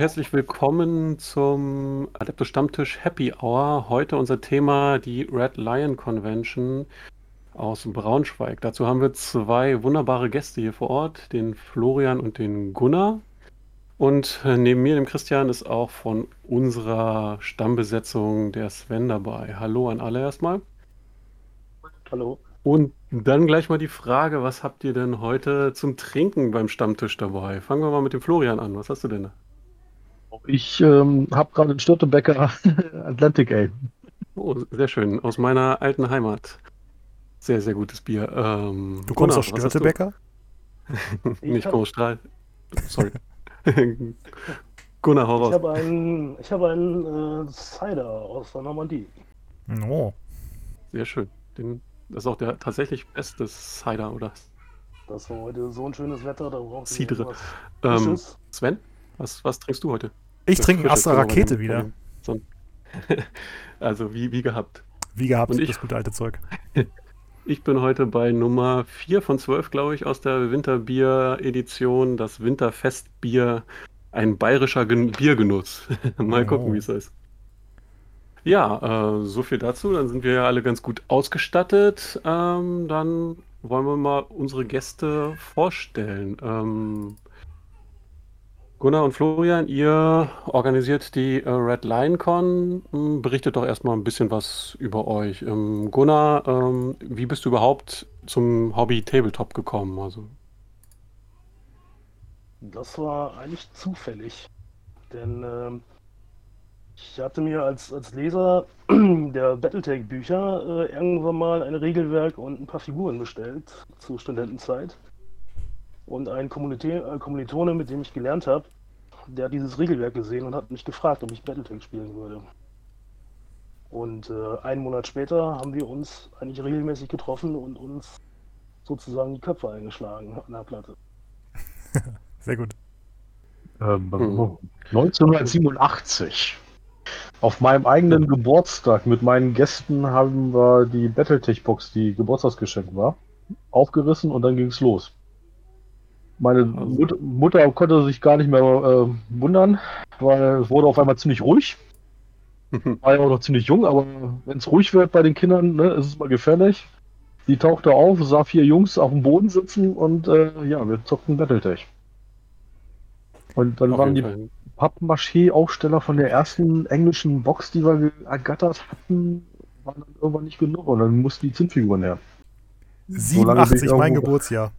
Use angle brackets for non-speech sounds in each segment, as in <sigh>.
und herzlich willkommen zum Adeptus Stammtisch Happy Hour. Heute unser Thema die Red Lion Convention aus Braunschweig. Dazu haben wir zwei wunderbare Gäste hier vor Ort, den Florian und den Gunnar. Und neben mir, dem Christian, ist auch von unserer Stammbesetzung der Sven dabei. Hallo an alle erstmal. Hallo. Und dann gleich mal die Frage, was habt ihr denn heute zum Trinken beim Stammtisch dabei? Fangen wir mal mit dem Florian an. Was hast du denn da? Ich ähm, habe gerade einen Störtebecker <laughs> Atlantic Ale. Oh, sehr schön. Aus meiner alten Heimat. Sehr, sehr gutes Bier. Ähm, Du kommst aus Störtebecker? <laughs> Nicht komme aus Strahl. Sorry. <laughs> Gunnar, hau Ich habe einen, ich habe einen äh, Cider aus der Normandie. Oh, Sehr schön. Den, das ist auch der tatsächlich beste Cider, oder? Das war heute so ein schönes Wetter, da braucht ich Cidre. Ähm. Sven, was, was trinkst du heute? ich Das trinke einen Astra von Rakete von wieder. Son- <laughs> also wie, wie gehabt. Wie gehabt, Und ich- das gute alte Zeug. <laughs> Ich bin heute bei Nummer 4 von 12, glaube ich, aus der Winterbier-Edition. Das Winterfestbier. Ein bayerischer Gen Biergenuss. <laughs> Mal gucken, Oh. wie es ist. Ja, äh, so viel dazu. Dann sind wir ja alle ganz gut ausgestattet. Ähm, dann wollen wir mal unsere Gäste vorstellen. Ähm, Gunnar und Florian, ihr organisiert die äh, Red Lion Con. Hm, Berichtet doch erstmal ein bisschen was über euch. Ähm, Gunnar, ähm, wie bist du überhaupt zum Hobby Tabletop gekommen? Also, Das war eigentlich zufällig. Denn ähm, ich hatte mir als, als Leser <clears throat> der Battletech-Bücher äh, irgendwann mal ein Regelwerk und ein paar Figuren bestellt zur Studentenzeit. Und ein äh, Kommilitone, mit dem ich gelernt habe, der hat dieses Regelwerk gesehen und hat mich gefragt, ob ich Battletech spielen würde. Und äh, einen Monat später haben wir uns eigentlich regelmäßig getroffen und uns sozusagen die Köpfe eingeschlagen an der Platte. <laughs> Sehr gut. Ähm, Mhm. 1987. Auf meinem eigenen Geburtstag mit meinen Gästen haben wir die Battletech-Box, die Geburtstagsgeschenk war, aufgerissen und dann ging es los. Meine Also- Mut Mutter konnte sich gar nicht mehr äh, wundern, weil es wurde auf einmal ziemlich ruhig. <laughs> War ja auch noch ziemlich jung, aber wenn es ruhig wird bei den Kindern, ne, ist es mal gefährlich. Die tauchte auf, sah vier Jungs auf dem Boden sitzen und äh, ja, wir zockten Battletech. Und dann auf waren die. Pappmaché-Aufsteller von der ersten englischen Box, die wir ergattert hatten, waren dann irgendwann nicht genug und dann mussten die Zinnfiguren her. So lange bin ich 87, mein Geburtsjahr.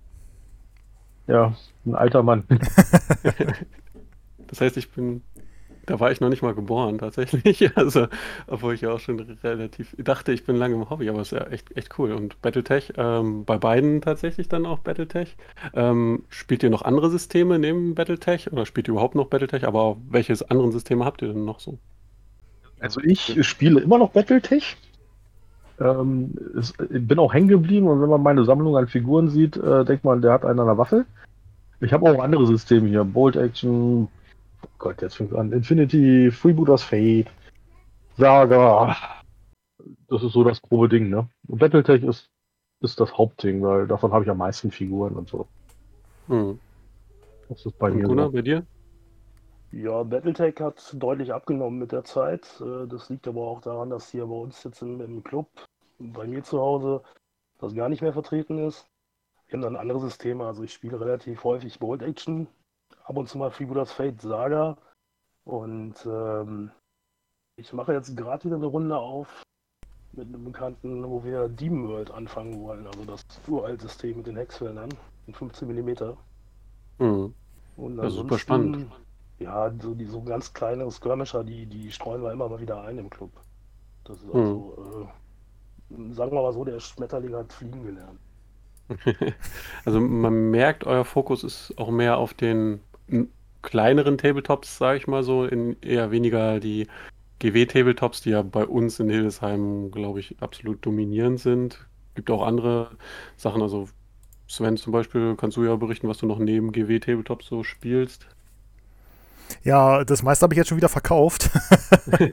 Ja, ein alter Mann. <laughs> Das heißt, ich bin, da war ich noch nicht mal geboren tatsächlich. <laughs> Also, obwohl ich ja auch schon relativ dachte, ich bin lange im Hobby, aber es ist ja echt, echt cool. Und Battletech, ähm, bei beiden tatsächlich dann auch Battletech. Ähm, spielt ihr noch andere Systeme neben Battletech oder spielt ihr überhaupt noch Battletech? Aber auch welche anderen Systeme habt ihr denn noch so? Also ich spiele immer noch Battletech. Ähm, ich bin auch hängen geblieben und wenn man meine Sammlung an Figuren sieht, äh, denkt man, der hat einen an der Waffe. Ich habe auch andere Systeme hier. Bolt Action, oh Gott, jetzt fängt an. Infinity, Freebooters Fate, Saga. Das ist so das grobe Ding, ne? Und Battletech ist, ist das Hauptding, weil davon habe ich am meisten Figuren und so. Hm. Das ist bei Und mir Gunnar, so. bei dir? Ja, Battletech hat deutlich abgenommen mit der Zeit. Äh, Das liegt aber auch daran, dass hier bei uns jetzt im, im Club, bei mir zu Hause, das gar nicht mehr vertreten ist. Wir haben dann andere Systeme, also ich spiele relativ häufig Bolt Action, ab und zu mal Freebooters Fate Saga und ähm, ich mache jetzt gerade wieder eine Runde auf mit einem Bekannten, wo wir Demon World anfangen wollen, also das uralte System mit den Hexfeldern in 15 mm. Hm. Und Ja, super spannend. Ja, so die so ganz kleine Skirmisher, die, die streuen wir immer mal wieder ein im Club. Das ist also, äh, sagen wir mal so, der Schmetterling hat fliegen gelernt. <laughs> Also man merkt, euer Fokus ist auch mehr auf den kleineren Tabletops, sage ich mal so, in eher weniger die GW-Tabletops, die ja bei uns in Hildesheim, glaube ich, absolut dominierend sind. Gibt auch andere Sachen, also Sven zum Beispiel, kannst du ja berichten, was du noch neben GW-Tabletops so spielst. Ja, das meiste habe ich jetzt schon wieder verkauft. <laughs>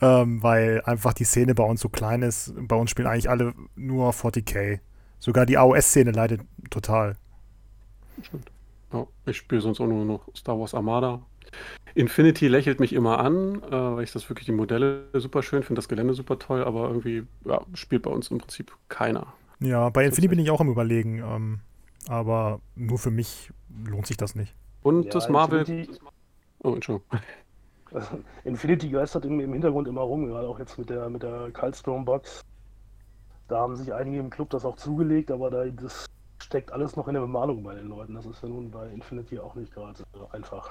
ähm, weil einfach die Szene bei uns so klein ist. Bei uns spielen eigentlich alle nur 40k. Sogar die AOS-Szene leidet total. Stimmt. Ja, ich spiele sonst auch nur noch Star Wars Armada. Infinity lächelt mich immer an, äh, weil ich das wirklich die Modelle super schön finde, das Gelände super toll, aber irgendwie ja, spielt bei uns im Prinzip keiner. Ja, bei Infinity bin ich auch am überlegen, ähm, aber nur für mich lohnt sich das nicht. Und Ja, das Marvel. Infinity- Oh, Entschuldigung. <laughs> Infinity geistert im, im Hintergrund immer rum, gerade auch jetzt mit der, mit der Coldstone Box. Da haben sich einige im Club das auch zugelegt, aber da, das steckt alles noch in der Bemalung bei den Leuten. Das ist ja nun bei Infinity auch nicht gerade äh, einfach.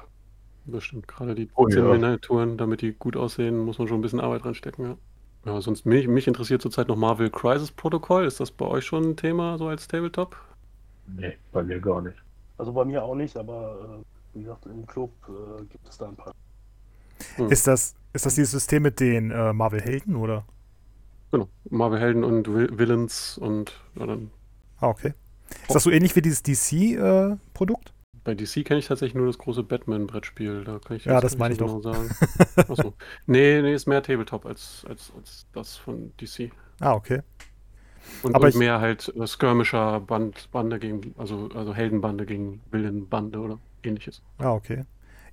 Bestimmt. Gerade die Oh, ja. Miniaturen, damit die gut aussehen, muss man schon ein bisschen Arbeit reinstecken, ja. Ja, sonst mich, mich interessiert zurzeit noch Marvel Crisis Protocol. Ist das bei euch schon ein Thema, so als Tabletop? Nee, bei mir gar nicht. Also bei mir auch nicht, aber äh, wie gesagt, im Club äh, gibt es da ein paar. Hm. Ist das, ist das dieses System mit den äh, Marvel-Helden oder? Genau. Marvel Helden und Vil- Villains und ja, dann Ah, okay. Ist das so ähnlich wie dieses DC-Produkt? bei DC kenne ich tatsächlich nur das große Batman-Brettspiel. Da kann ich Ja, das meine ich genau <laughs> sagen. Achso. Nee, nee, ist mehr Tabletop als, als, als das von DC. ah, okay. Und, Aber und ich- mehr halt äh, Skirmisher Band, Bande gegen, also, also Heldenbande gegen Villainbande oder ähnliches. Ah, okay.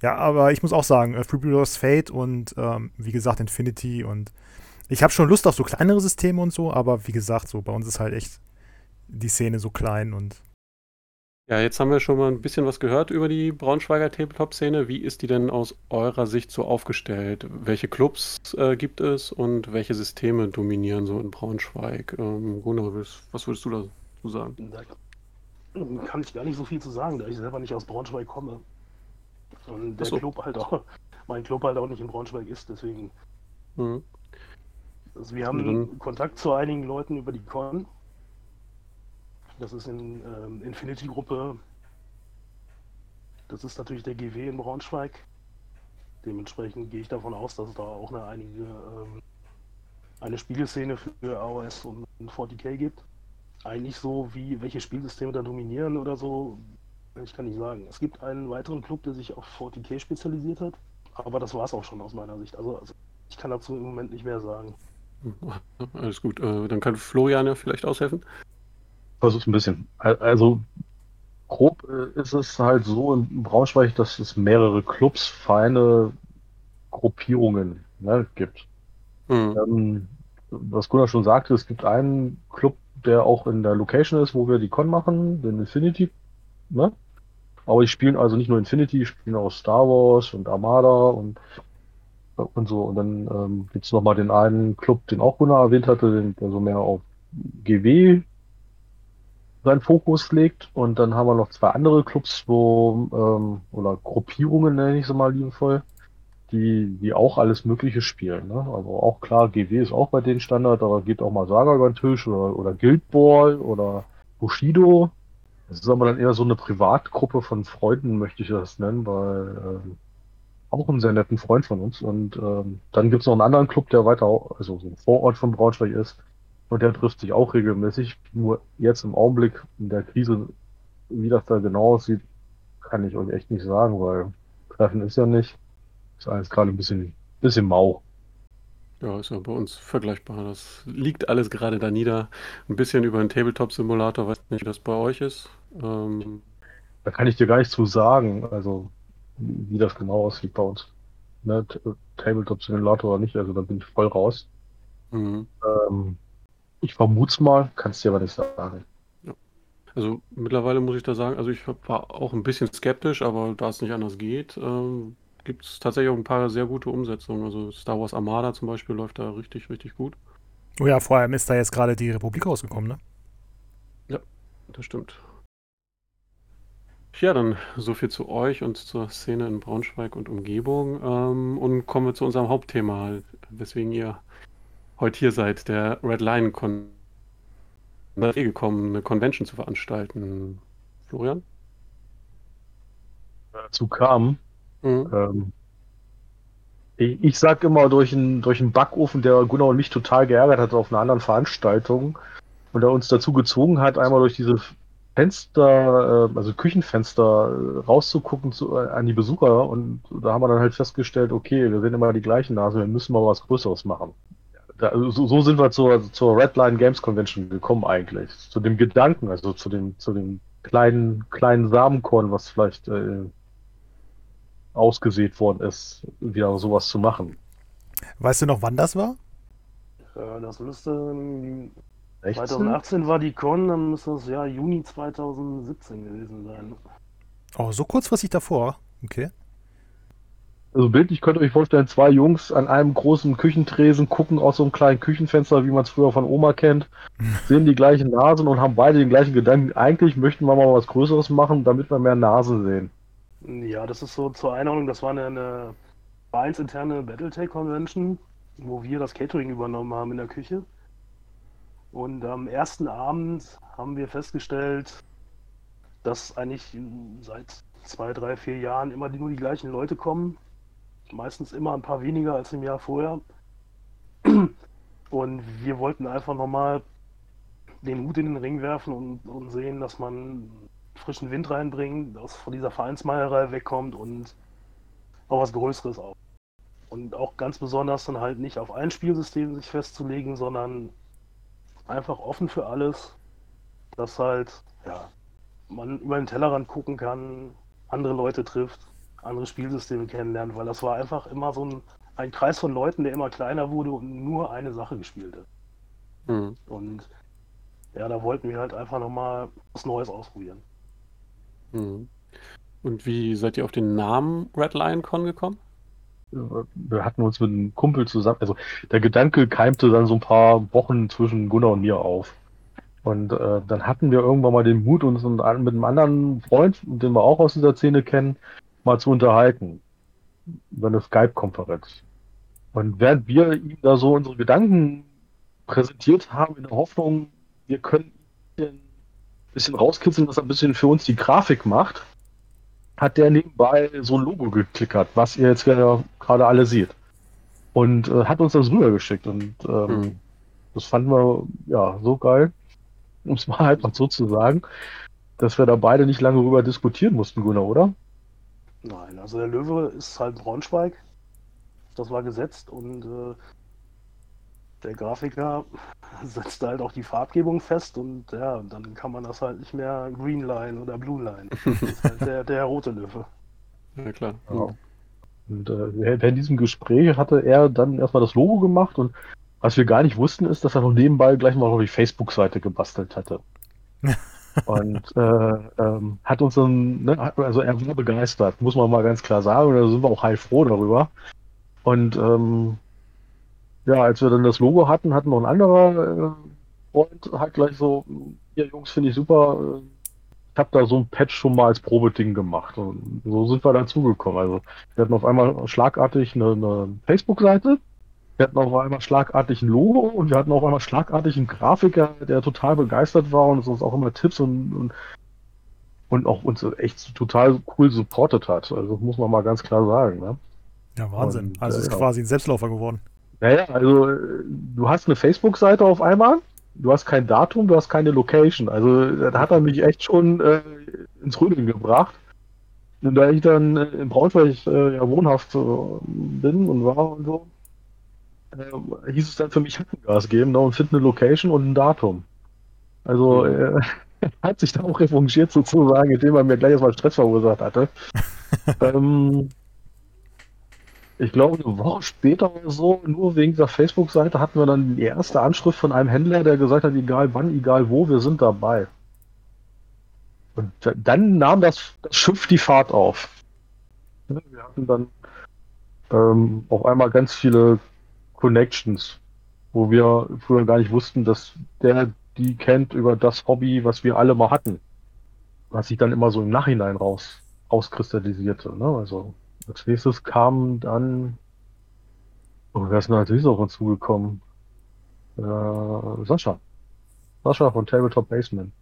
Ja, aber ich muss auch sagen, äh, Freebooters Fate und ähm, wie gesagt Infinity und ich habe schon Lust auf so kleinere Systeme und so, aber wie gesagt, so bei uns ist halt echt die Szene so klein und Ja, jetzt haben wir schon mal ein bisschen was gehört über die Braunschweiger Tabletop-Szene. Wie ist die denn aus eurer Sicht so aufgestellt? Welche Clubs äh, gibt es und welche Systeme dominieren so in Braunschweig? Ähm, Gunnar, was, würdest du dazu sagen? Da kann ich gar nicht so viel zu sagen, da ich selber nicht aus Braunschweig komme. Und der so. Club halt auch, <laughs> mein Club halt auch nicht in Braunschweig ist, deswegen. Mhm. Also wir haben Dann- Kontakt zu einigen Leuten über die Con. Das ist in ähm, Infinity-Gruppe. Das ist natürlich der GW in Braunschweig. Dementsprechend gehe ich davon aus, dass es da auch eine einige ähm, eine Spieleszene für AOS und 40k gibt. Eigentlich so wie welche Spielsysteme da dominieren oder so, ich kann nicht sagen. Es gibt einen weiteren Club, der sich auf 40k spezialisiert hat, aber das war es auch schon aus meiner Sicht. Also, also ich kann dazu im Moment nicht mehr sagen. Alles gut. Äh, dann kann Florian ja vielleicht aushelfen. Versuch's ein bisschen. Al- Also grob äh, ist es halt so in Braunschweig, dass es mehrere Clubs, Vereine, Gruppierungen ne, gibt. Mhm. Ähm, was Gunnar schon sagte, es gibt einen Club, der auch in der Location ist, wo wir die Con machen, den Infinity. Ne? Aber die spielen also nicht nur Infinity, die spielen auch Star Wars und Armada und, und so. Und dann ähm, gibt es nochmal den einen Club, den auch Gunnar erwähnt hatte, den, der so mehr auf GW seinen Fokus legt. Und dann haben wir noch zwei andere Clubs, wo, ähm, oder Gruppierungen nenne ich sie mal liebevoll, die, die auch alles Mögliche spielen. Ne? Also auch klar, GW ist auch bei denen Standard, aber geht auch mal Saga über den Tisch oder, oder Guild Ball oder Bushido. Das ist aber dann eher so eine Privatgruppe von Freunden, möchte ich das nennen, weil ähm, auch einen sehr netten Freund von uns. Und ähm, dann gibt es noch einen anderen Club, der weiter, also so ein Vorort von Braunschweig ist. Und der trifft sich auch regelmäßig. Nur jetzt im Augenblick in der Krise, wie das da genau aussieht, kann ich euch echt nicht sagen, weil Treffen ist ja nicht. Ist alles gerade ein bisschen, bisschen mau. Ja, ist ja bei uns vergleichbar. Das liegt alles gerade da nieder. Ein bisschen über den Tabletop-Simulator, weiß nicht, wie das bei euch ist. Ähm, Da kann ich dir gar nicht zu sagen, also wie das genau aussieht bei uns. Ne, T- Tabletop Simulator oder nicht, also da bin ich voll raus. mhm. Ähm, ich vermute mal, kannst dir aber nicht sagen. Also mittlerweile muss ich da sagen, also ich war auch ein bisschen skeptisch, aber da es nicht anders geht, ähm, gibt es tatsächlich auch ein paar sehr gute Umsetzungen. Also Star Wars Armada zum Beispiel läuft da richtig, richtig gut. Oh ja, vor allem ist da jetzt gerade die Republik rausgekommen, ne? Das stimmt. Ja, dann so viel zu euch und zur Szene in Braunschweig und Umgebung. Ähm, und kommen wir zu unserem Hauptthema, weswegen ihr heute hier seid, der Red Lion Con. Gekommen, eine Convention zu veranstalten. Florian? Dazu kam, Mhm. ähm, ich, ich sag immer durch einen durch einen Backofen, der Gunnar und mich total geärgert hat auf einer anderen Veranstaltung und er uns dazu gezwungen hat, einmal durch diese Fenster, äh, also Küchenfenster äh, rauszugucken zu, äh, an die Besucher und da haben wir dann halt festgestellt, okay, wir sehen immer die gleichen Nase, wir müssen mal was Größeres machen. Da, also so, so sind wir zur, zur Redline Games Convention gekommen eigentlich. Zu dem Gedanken, also zu dem, zu dem kleinen, kleinen Samenkorn, was vielleicht äh, ausgesät worden ist, wieder sowas zu machen. Weißt du noch, wann das war? Äh, das müsste ähm, 16? 2018 war die Con, dann müsste das ja Juni 2017 gewesen sein. Oh, so kurzfristig davor. Okay. Also bildlich könnt ihr euch vorstellen, zwei Jungs an einem großen Küchentresen gucken aus so einem kleinen Küchenfenster, wie man es früher von Oma kennt, <laughs> sehen die gleichen Nasen und haben beide den gleichen Gedanken. Eigentlich möchten wir mal was Größeres machen, damit wir mehr Nasen sehen. Ja, das ist so zur Einordnung, das war eine, eine vereinsinterne Battletech-Convention, wo wir das Catering übernommen haben in der Küche. Und am ersten Abend haben wir festgestellt, dass eigentlich seit zwei, drei, vier Jahren immer nur die gleichen Leute kommen. Meistens immer ein paar weniger als im Jahr vorher. <clears throat> Und wir wollten einfach nochmal den Hut in den Ring werfen und, und sehen, dass man frischen Wind reinbringt, dass von dieser Vereinsmeierei wegkommt und auch was Größeres auf. Und auch ganz besonders dann halt nicht auf ein Spielsystem sich festzulegen, sondern einfach offen für alles, dass halt, ja, man über den Tellerrand gucken kann, andere Leute trifft, andere Spielsysteme kennenlernt, weil das war einfach immer so ein, ein Kreis von Leuten, der immer kleiner wurde und nur eine Sache gespielt hat. Hm. Und ja, da wollten wir halt einfach nochmal was Neues ausprobieren. Hm. Und wie seid ihr auf den Namen Red Lion Con gekommen? Wir hatten uns mit einem Kumpel zusammen, also der Gedanke keimte dann so ein paar Wochen zwischen Gunnar und mir auf. Und äh, dann hatten wir irgendwann mal den Mut, uns mit einem anderen Freund, den wir auch aus dieser Szene kennen, mal zu unterhalten. Über eine Skype-Konferenz. Und während wir ihm da so unsere Gedanken präsentiert haben, in der Hoffnung, wir können ein bisschen rauskitzeln, dass er ein bisschen für uns die Grafik macht, hat der nebenbei so ein Logo geklickert, was ihr jetzt gerade alle seht. Und äh, hat uns das rübergeschickt. Und ähm, Hm. das fanden wir ja so geil, um es mal <laughs> halt mal so zu sagen, dass wir da beide nicht lange rüber diskutieren mussten, Gunnar, oder? Nein, also der Löwe ist halt Braunschweig. Das war gesetzt und äh, der Grafiker <laughs> setzt halt auch die Farbgebung fest und ja, dann kann man das halt nicht mehr Green Line oder Blue Line. Das ist halt der, der rote Löwe. <laughs> Ja, klar. Ja. Und äh, während diesem Gespräch hatte er dann erstmal das Logo gemacht und was wir gar nicht wussten, ist, dass er noch nebenbei gleich mal noch die Facebook-Seite gebastelt hatte. <laughs> und äh, ähm, hat uns dann, ne, also er war begeistert, muss man mal ganz klar sagen, da sind wir auch heilfroh darüber. Und ähm, ja, als wir dann das Logo hatten, hatten noch ein anderer äh, Freund halt gleich so, hier Jungs, finde ich super, ich habe da so ein Patch schon mal als Probeding gemacht. Und so sind wir dazugekommen. Also wir hatten auf einmal schlagartig eine, eine Facebook-Seite, wir hatten auf einmal schlagartig ein Logo und wir hatten auf einmal schlagartig einen Grafiker, der total begeistert war und uns auch immer Tipps und, und, und auch uns echt total cool supportet hat. Also muss man mal ganz klar sagen. Ne? Ja, Wahnsinn. Und, also es ist quasi ein Selbstläufer geworden. Naja, also äh, du hast eine Facebook-Seite auf einmal, du hast kein Datum, du hast keine Location. Also da hat er mich echt schon äh, ins Rüdeln gebracht. Und da ich dann äh, in Braunschweig äh, ja wohnhaft äh, bin und war und so, äh, hieß es dann für mich Hackengas geben ne, und find eine Location und ein Datum. Also äh, <laughs> hat sich da auch revanchiert sozusagen, indem er mir gleich erstmal Stress verursacht hatte. <laughs> ähm, ich glaube, eine Woche später oder so, nur wegen dieser Facebook-Seite, hatten wir dann die erste Anschrift von einem Händler, der gesagt hat, egal wann, egal wo, wir sind dabei. Und da- dann nahm das, das Schiff die Fahrt auf. Wir hatten dann ähm, auf einmal ganz viele Connections, wo wir früher gar nicht wussten, dass der die kennt über das Hobby, was wir alle mal hatten. Was sich dann immer so im Nachhinein raus, rauskristallisierte. Ne? Also als nächstes kam dann, oh, wer ist denn als nächstes auf uns zugekommen? Äh, Sascha. Sascha von Tabletop Basement.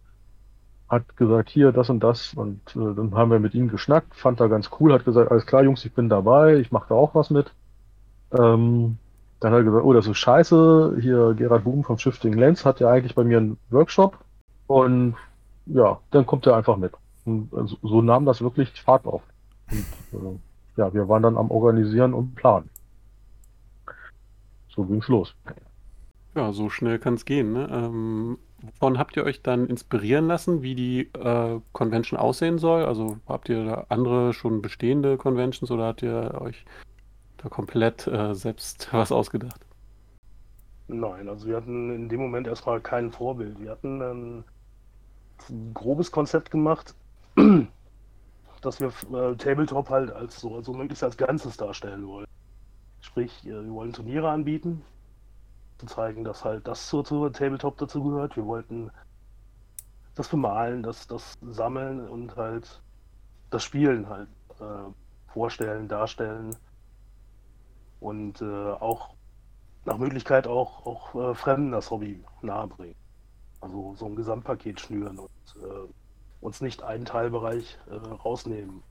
Hat gesagt, hier, das und das. Und äh, dann haben wir mit ihm geschnackt, fand er ganz cool, hat gesagt, alles klar, Jungs, ich bin dabei, ich mache da auch was mit. Ähm, dann hat er gesagt, oh, das ist scheiße. Hier, Gerhard Buben vom Shifting Lens hat ja eigentlich bei mir einen Workshop. Und ja, dann kommt er einfach mit. Und also, so nahm das wirklich Fahrt auf. Und, äh, ja, wir waren dann am Organisieren und Planen. So ging's los. Ja, so schnell kann es gehen. Ne? Ähm, wovon habt ihr euch dann inspirieren lassen, wie die äh, Convention aussehen soll? Also habt ihr da andere schon bestehende Conventions oder habt ihr euch da komplett äh, selbst <laughs> was ausgedacht? Nein, also wir hatten in dem Moment erstmal kein Vorbild. Wir hatten ein grobes Konzept gemacht, <clears throat> dass wir äh, Tabletop halt als so also möglichst als Ganzes darstellen wollen. Sprich, äh, wir wollen Turniere anbieten, zu zeigen, dass halt das zur, zur Tabletop dazu gehört. Wir wollten das Bemalen, das, das Sammeln und halt das Spielen halt äh, vorstellen, darstellen und äh, auch nach Möglichkeit auch, auch äh, Fremden das Hobby nahebringen. Also so ein Gesamtpaket schnüren und äh, uns nicht einen Teilbereich äh, rausnehmen.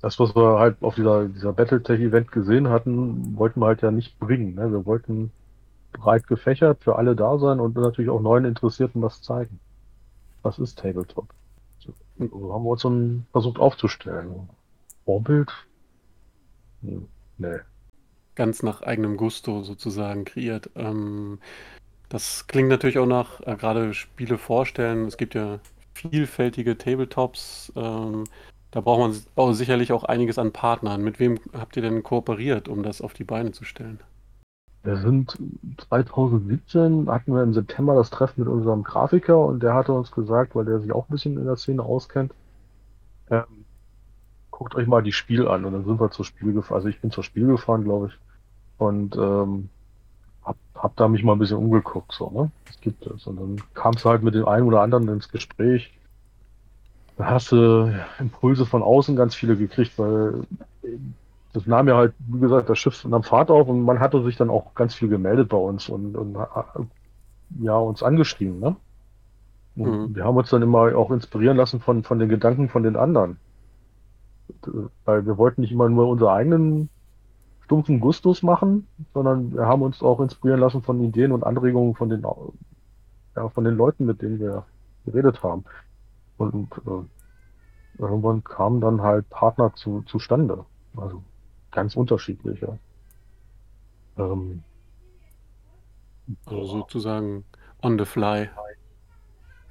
Das, was wir halt auf dieser, dieser Battletech-Event gesehen hatten, wollten wir halt ja nicht bringen. Ne? Wir wollten breit gefächert für alle da sein und natürlich auch neuen Interessierten was zeigen. Was ist Tabletop? So haben wir uns dann versucht aufzustellen. Vorbild? Hm, nee. Ganz nach eigenem Gusto sozusagen kreiert. Ähm, das klingt natürlich auch nach äh, gerade Spiele vorstellen. Es gibt ja vielfältige Tabletops. Ähm, da braucht man auch sicherlich auch einiges an Partnern. Mit wem habt ihr denn kooperiert, um das auf die Beine zu stellen? Wir sind 2017, hatten wir im September das Treffen mit unserem Grafiker und der hatte uns gesagt, weil der sich auch ein bisschen in der Szene auskennt, ähm, guckt euch mal die Spiel an. Und dann sind wir zur Spiel gefahren. Also ich bin zur Spiel gefahren, glaube ich. Und ähm, hab, hab da mich mal ein bisschen umgeguckt, so, ne? Was gibt es? Und dann kam es halt mit dem einen oder anderen ins Gespräch. Da hast du Impulse von außen ganz viele gekriegt, weil das nahm ja halt, wie gesagt, das Schiff nahm Fahrt auf und man hatte sich dann auch ganz viel gemeldet bei uns und, und ja, uns angeschrieben, ne? Mhm. Wir haben uns dann immer auch inspirieren lassen von, von den Gedanken von den anderen. Weil wir wollten nicht immer nur unsere eigenen stumpfen Gustus machen, sondern wir haben uns auch inspirieren lassen von Ideen und Anregungen von den, ja, von den Leuten, mit denen wir geredet haben. Und äh, irgendwann kamen dann halt Partner zu, zustande. Also ganz unterschiedliche. Ähm, also sozusagen on the fly.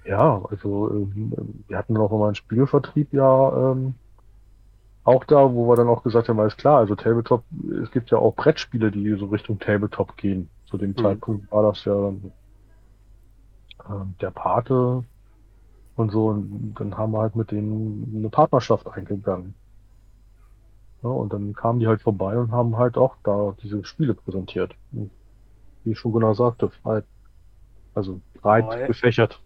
Ja, also ähm, wir hatten noch mal einen Spielvertrieb ja ähm, auch da, wo wir dann auch gesagt haben, alles klar, also Tabletop, es gibt ja auch Brettspiele, die so Richtung Tabletop gehen. Zu dem mhm. Zeitpunkt war das ja äh, der Pate und so, und dann haben wir halt mit denen eine Partnerschaft eingegangen. Ja, und dann kamen die halt vorbei und haben halt auch da diese Spiele präsentiert. Wie ich schon genau sagte, breit, also breit Wobei, gefächert.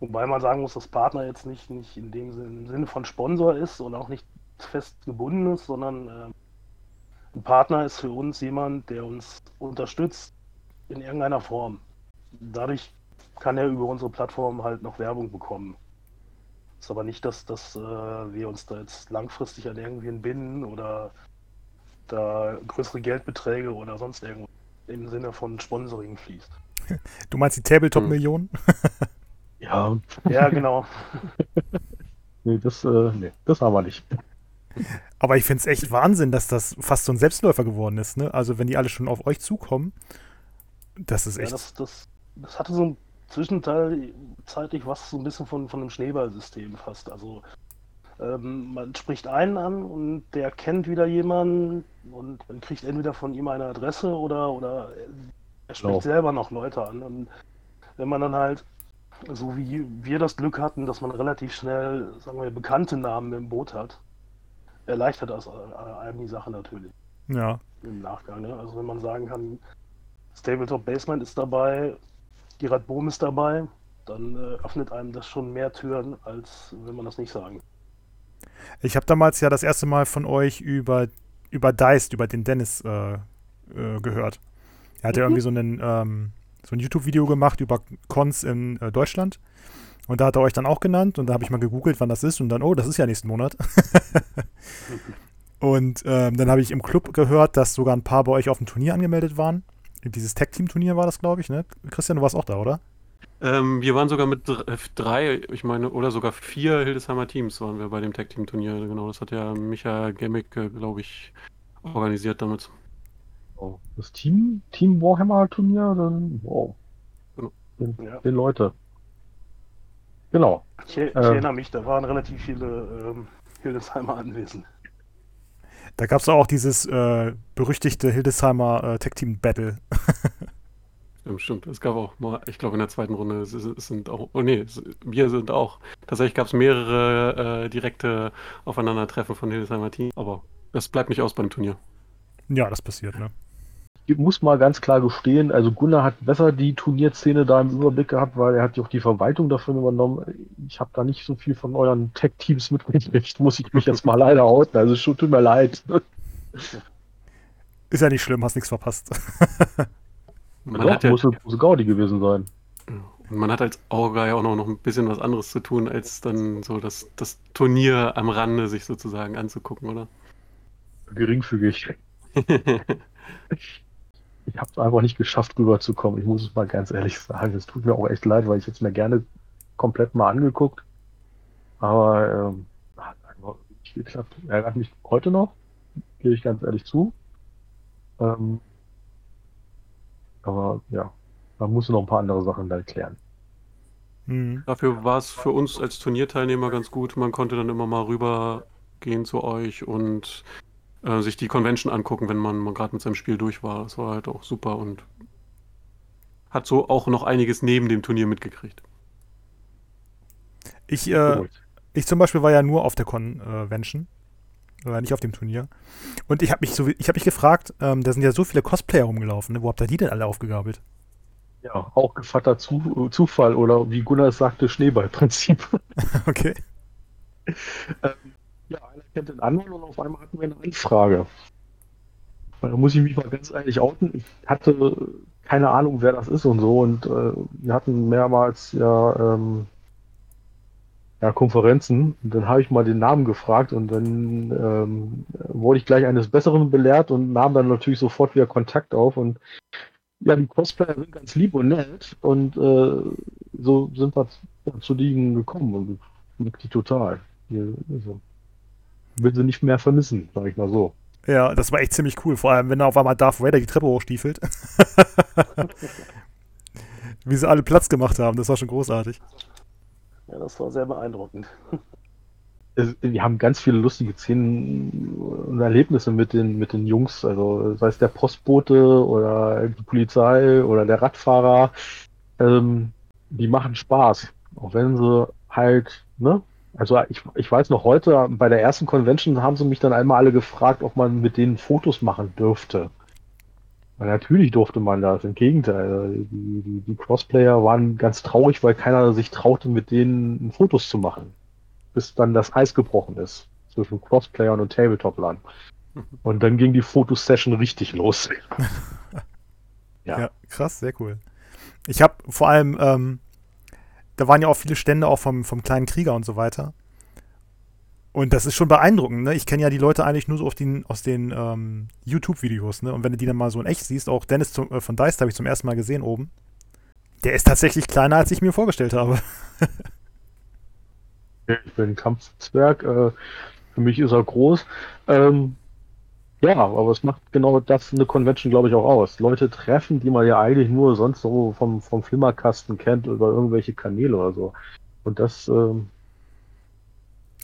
Wobei man sagen muss, dass Partner jetzt nicht, nicht in dem Sinne, im Sinne von Sponsor ist und auch nicht fest gebunden ist, sondern äh, ein Partner ist für uns jemand, der uns unterstützt in irgendeiner Form. Dadurch kann er über unsere Plattform halt noch Werbung bekommen. Ist aber nicht, dass, dass äh, wir uns da jetzt langfristig an irgendwen binden oder da größere Geldbeträge oder sonst irgendwas im Sinne von Sponsoring fließt. Du meinst die Tabletop-Millionen? Hm. Ja. Ja, genau. <laughs> nee, das, äh, nee, das haben wir nicht. Aber ich finde es echt Wahnsinn, dass das fast so ein Selbstläufer geworden ist. Ne? Also wenn die alle schon auf euch zukommen, das ist echt. Ja, das, das, das hatte so ein zwischenzeitlich was so ein bisschen von, von einem Schneeballsystem fast. Also ähm, man spricht einen an und der kennt wieder jemanden und man kriegt entweder von ihm eine Adresse oder, oder er spricht genau. selber noch Leute an. Und wenn man dann halt, so wie wir das Glück hatten, dass man relativ schnell, sagen wir, bekannte Namen im Boot hat, erleichtert das einem die Sache natürlich. Ja. Im Nachgang. Ne? Also wenn man sagen kann, Tabletop Basement ist dabei, Gerard Bohm ist dabei, dann äh, öffnet einem das schon mehr Türen, als wenn man das nicht sagen. Ich habe damals ja das erste Mal von euch über, über Deist, über den Dennis äh, äh, gehört. Er hat mhm. irgendwie so, einen, ähm, so ein YouTube-Video gemacht über Cons in äh, Deutschland. Und da hat er euch dann auch genannt und da habe ich mal gegoogelt, wann das ist und dann, oh, das ist ja nächsten Monat. <laughs> und ähm, dann habe ich im Club gehört, dass sogar ein paar bei euch auf dem Turnier angemeldet waren. Dieses Tag-Team-Turnier war das, glaube ich, ne? Christian, du warst auch da, oder? Ähm, wir waren sogar mit äh, drei, ich meine, oder sogar vier Hildesheimer Teams waren wir bei dem Tag-Team-Turnier. Genau, das hat ja Micha Gemmick, glaube ich, organisiert damit. Das Team, Team Warhammer Turnier, dann wow. Genau. Den, Ja. den Leute. Genau. Ich, ich Ähm. erinnere mich, da waren relativ viele ähm, Hildesheimer anwesend. Da gab es auch dieses äh, berüchtigte Hildesheimer äh, Tech Team Battle. <laughs> Stimmt, stimmt. Es gab auch mal, ich glaube in der zweiten Runde, es, es sind auch, oh nee, es, wir sind auch, tatsächlich gab es mehrere äh, direkte Aufeinandertreffen von Hildesheimer Team, aber das bleibt nicht aus beim Turnier. Ja, das passiert, ne? Ich muss mal ganz klar gestehen, also Gunnar hat besser die Turnierszene da im Überblick gehabt, weil er hat ja auch die Verwaltung davon übernommen. Ich habe da nicht so viel von euren Tech-Teams mitgekriegt, muss ich mich jetzt mal leider outen. Also schon tut mir leid. <laughs> Ist ja nicht schlimm, hast nichts verpasst. Man Doch, hat ja, muss, muss Gaudi gewesen sein. und man hat als Auge ja auch noch, noch ein bisschen was anderes zu tun, als dann so das, das Turnier am Rande sich sozusagen anzugucken, oder? Geringfügig. <laughs> Ich habe es einfach nicht geschafft, rüberzukommen. Ich muss es mal ganz ehrlich sagen. Es tut mir auch echt leid, weil ich jetzt mir gerne komplett mal angeguckt. Aber ähm, hat einfach nicht geklappt. Ärgert mich heute noch, gebe ich ganz ehrlich zu. Ähm, aber ja, man muss noch ein paar andere Sachen da erklären. Hm. Dafür war es für uns als Turnierteilnehmer ganz gut. Man konnte dann immer mal rübergehen zu euch und äh, sich die Convention angucken, wenn man mal gerade mit seinem Spiel durch war. Das war halt auch super und hat so auch noch einiges neben dem Turnier mitgekriegt. Ich, äh, ich zum Beispiel war ja nur auf der Convention. Oder nicht auf dem Turnier. Und ich habe mich so, ich habe mich gefragt, ähm, da sind ja so viele Cosplayer rumgelaufen, ne? wo habt ihr die denn alle aufgegabelt? Ja, auch gefatter zu Zufall oder wie Gunnar es sagte, Schneeballprinzip. <laughs> okay. <laughs> Ähm, kennt den anderen und auf einmal hatten wir eine Anfrage. Da muss ich mich mal ganz ehrlich outen. Ich hatte keine Ahnung, wer das ist und so. Und äh, wir hatten mehrmals ja, ähm, ja Konferenzen. Und dann habe ich mal den Namen gefragt und dann ähm, wurde ich gleich eines Besseren belehrt und nahm dann natürlich sofort wieder Kontakt auf. Und ja, die Cosplayer sind ganz lieb und nett. Und äh, so sind wir zu liegen gekommen. Und wirklich total. Hier, also, will sie nicht mehr vermissen, sag ich mal so. Ja, das war echt ziemlich cool. Vor allem, wenn da auf einmal Darth Vader die Treppe hochstiefelt. <laughs> Wie sie alle Platz gemacht haben, das war schon großartig. Ja, das war sehr beeindruckend. Wir haben ganz viele lustige Szenen und Erlebnisse mit den, mit den Jungs, also sei es der Postbote oder die Polizei oder der Radfahrer, ähm, die machen Spaß. Auch wenn sie halt, ne? Also ich, ich weiß noch heute, bei der ersten Convention haben sie mich dann einmal alle gefragt, ob man mit denen Fotos machen dürfte. Und natürlich durfte man das, im Gegenteil. Die, die, die Crossplayer waren ganz traurig, weil keiner sich traute, mit denen Fotos zu machen. Bis dann das Eis gebrochen ist zwischen Crossplayern und Tabletop-Lern. <laughs> Und dann ging die Fotosession richtig los. <laughs> Ja. Ja. krass, sehr cool. Ich habe vor allem, ähm, da waren ja auch viele Stände auch vom, vom kleinen Krieger und so weiter. Und das ist schon beeindruckend, ne? Ich kenne ja die Leute eigentlich nur so auf den, aus den ähm, YouTube-Videos, ne? Und wenn du die dann mal so in echt siehst, auch Dennis zum, äh, von Dice habe ich zum ersten Mal gesehen oben. Der ist tatsächlich kleiner, als ich mir vorgestellt habe. <laughs> Ich bin Kampfzwerg, äh, für mich ist er groß. Ähm, ja, aber es macht genau das eine Convention, glaube ich, auch aus. Leute treffen, die man ja eigentlich nur sonst so vom, vom Flimmerkasten kennt über irgendwelche Kanäle oder so. Und das ähm,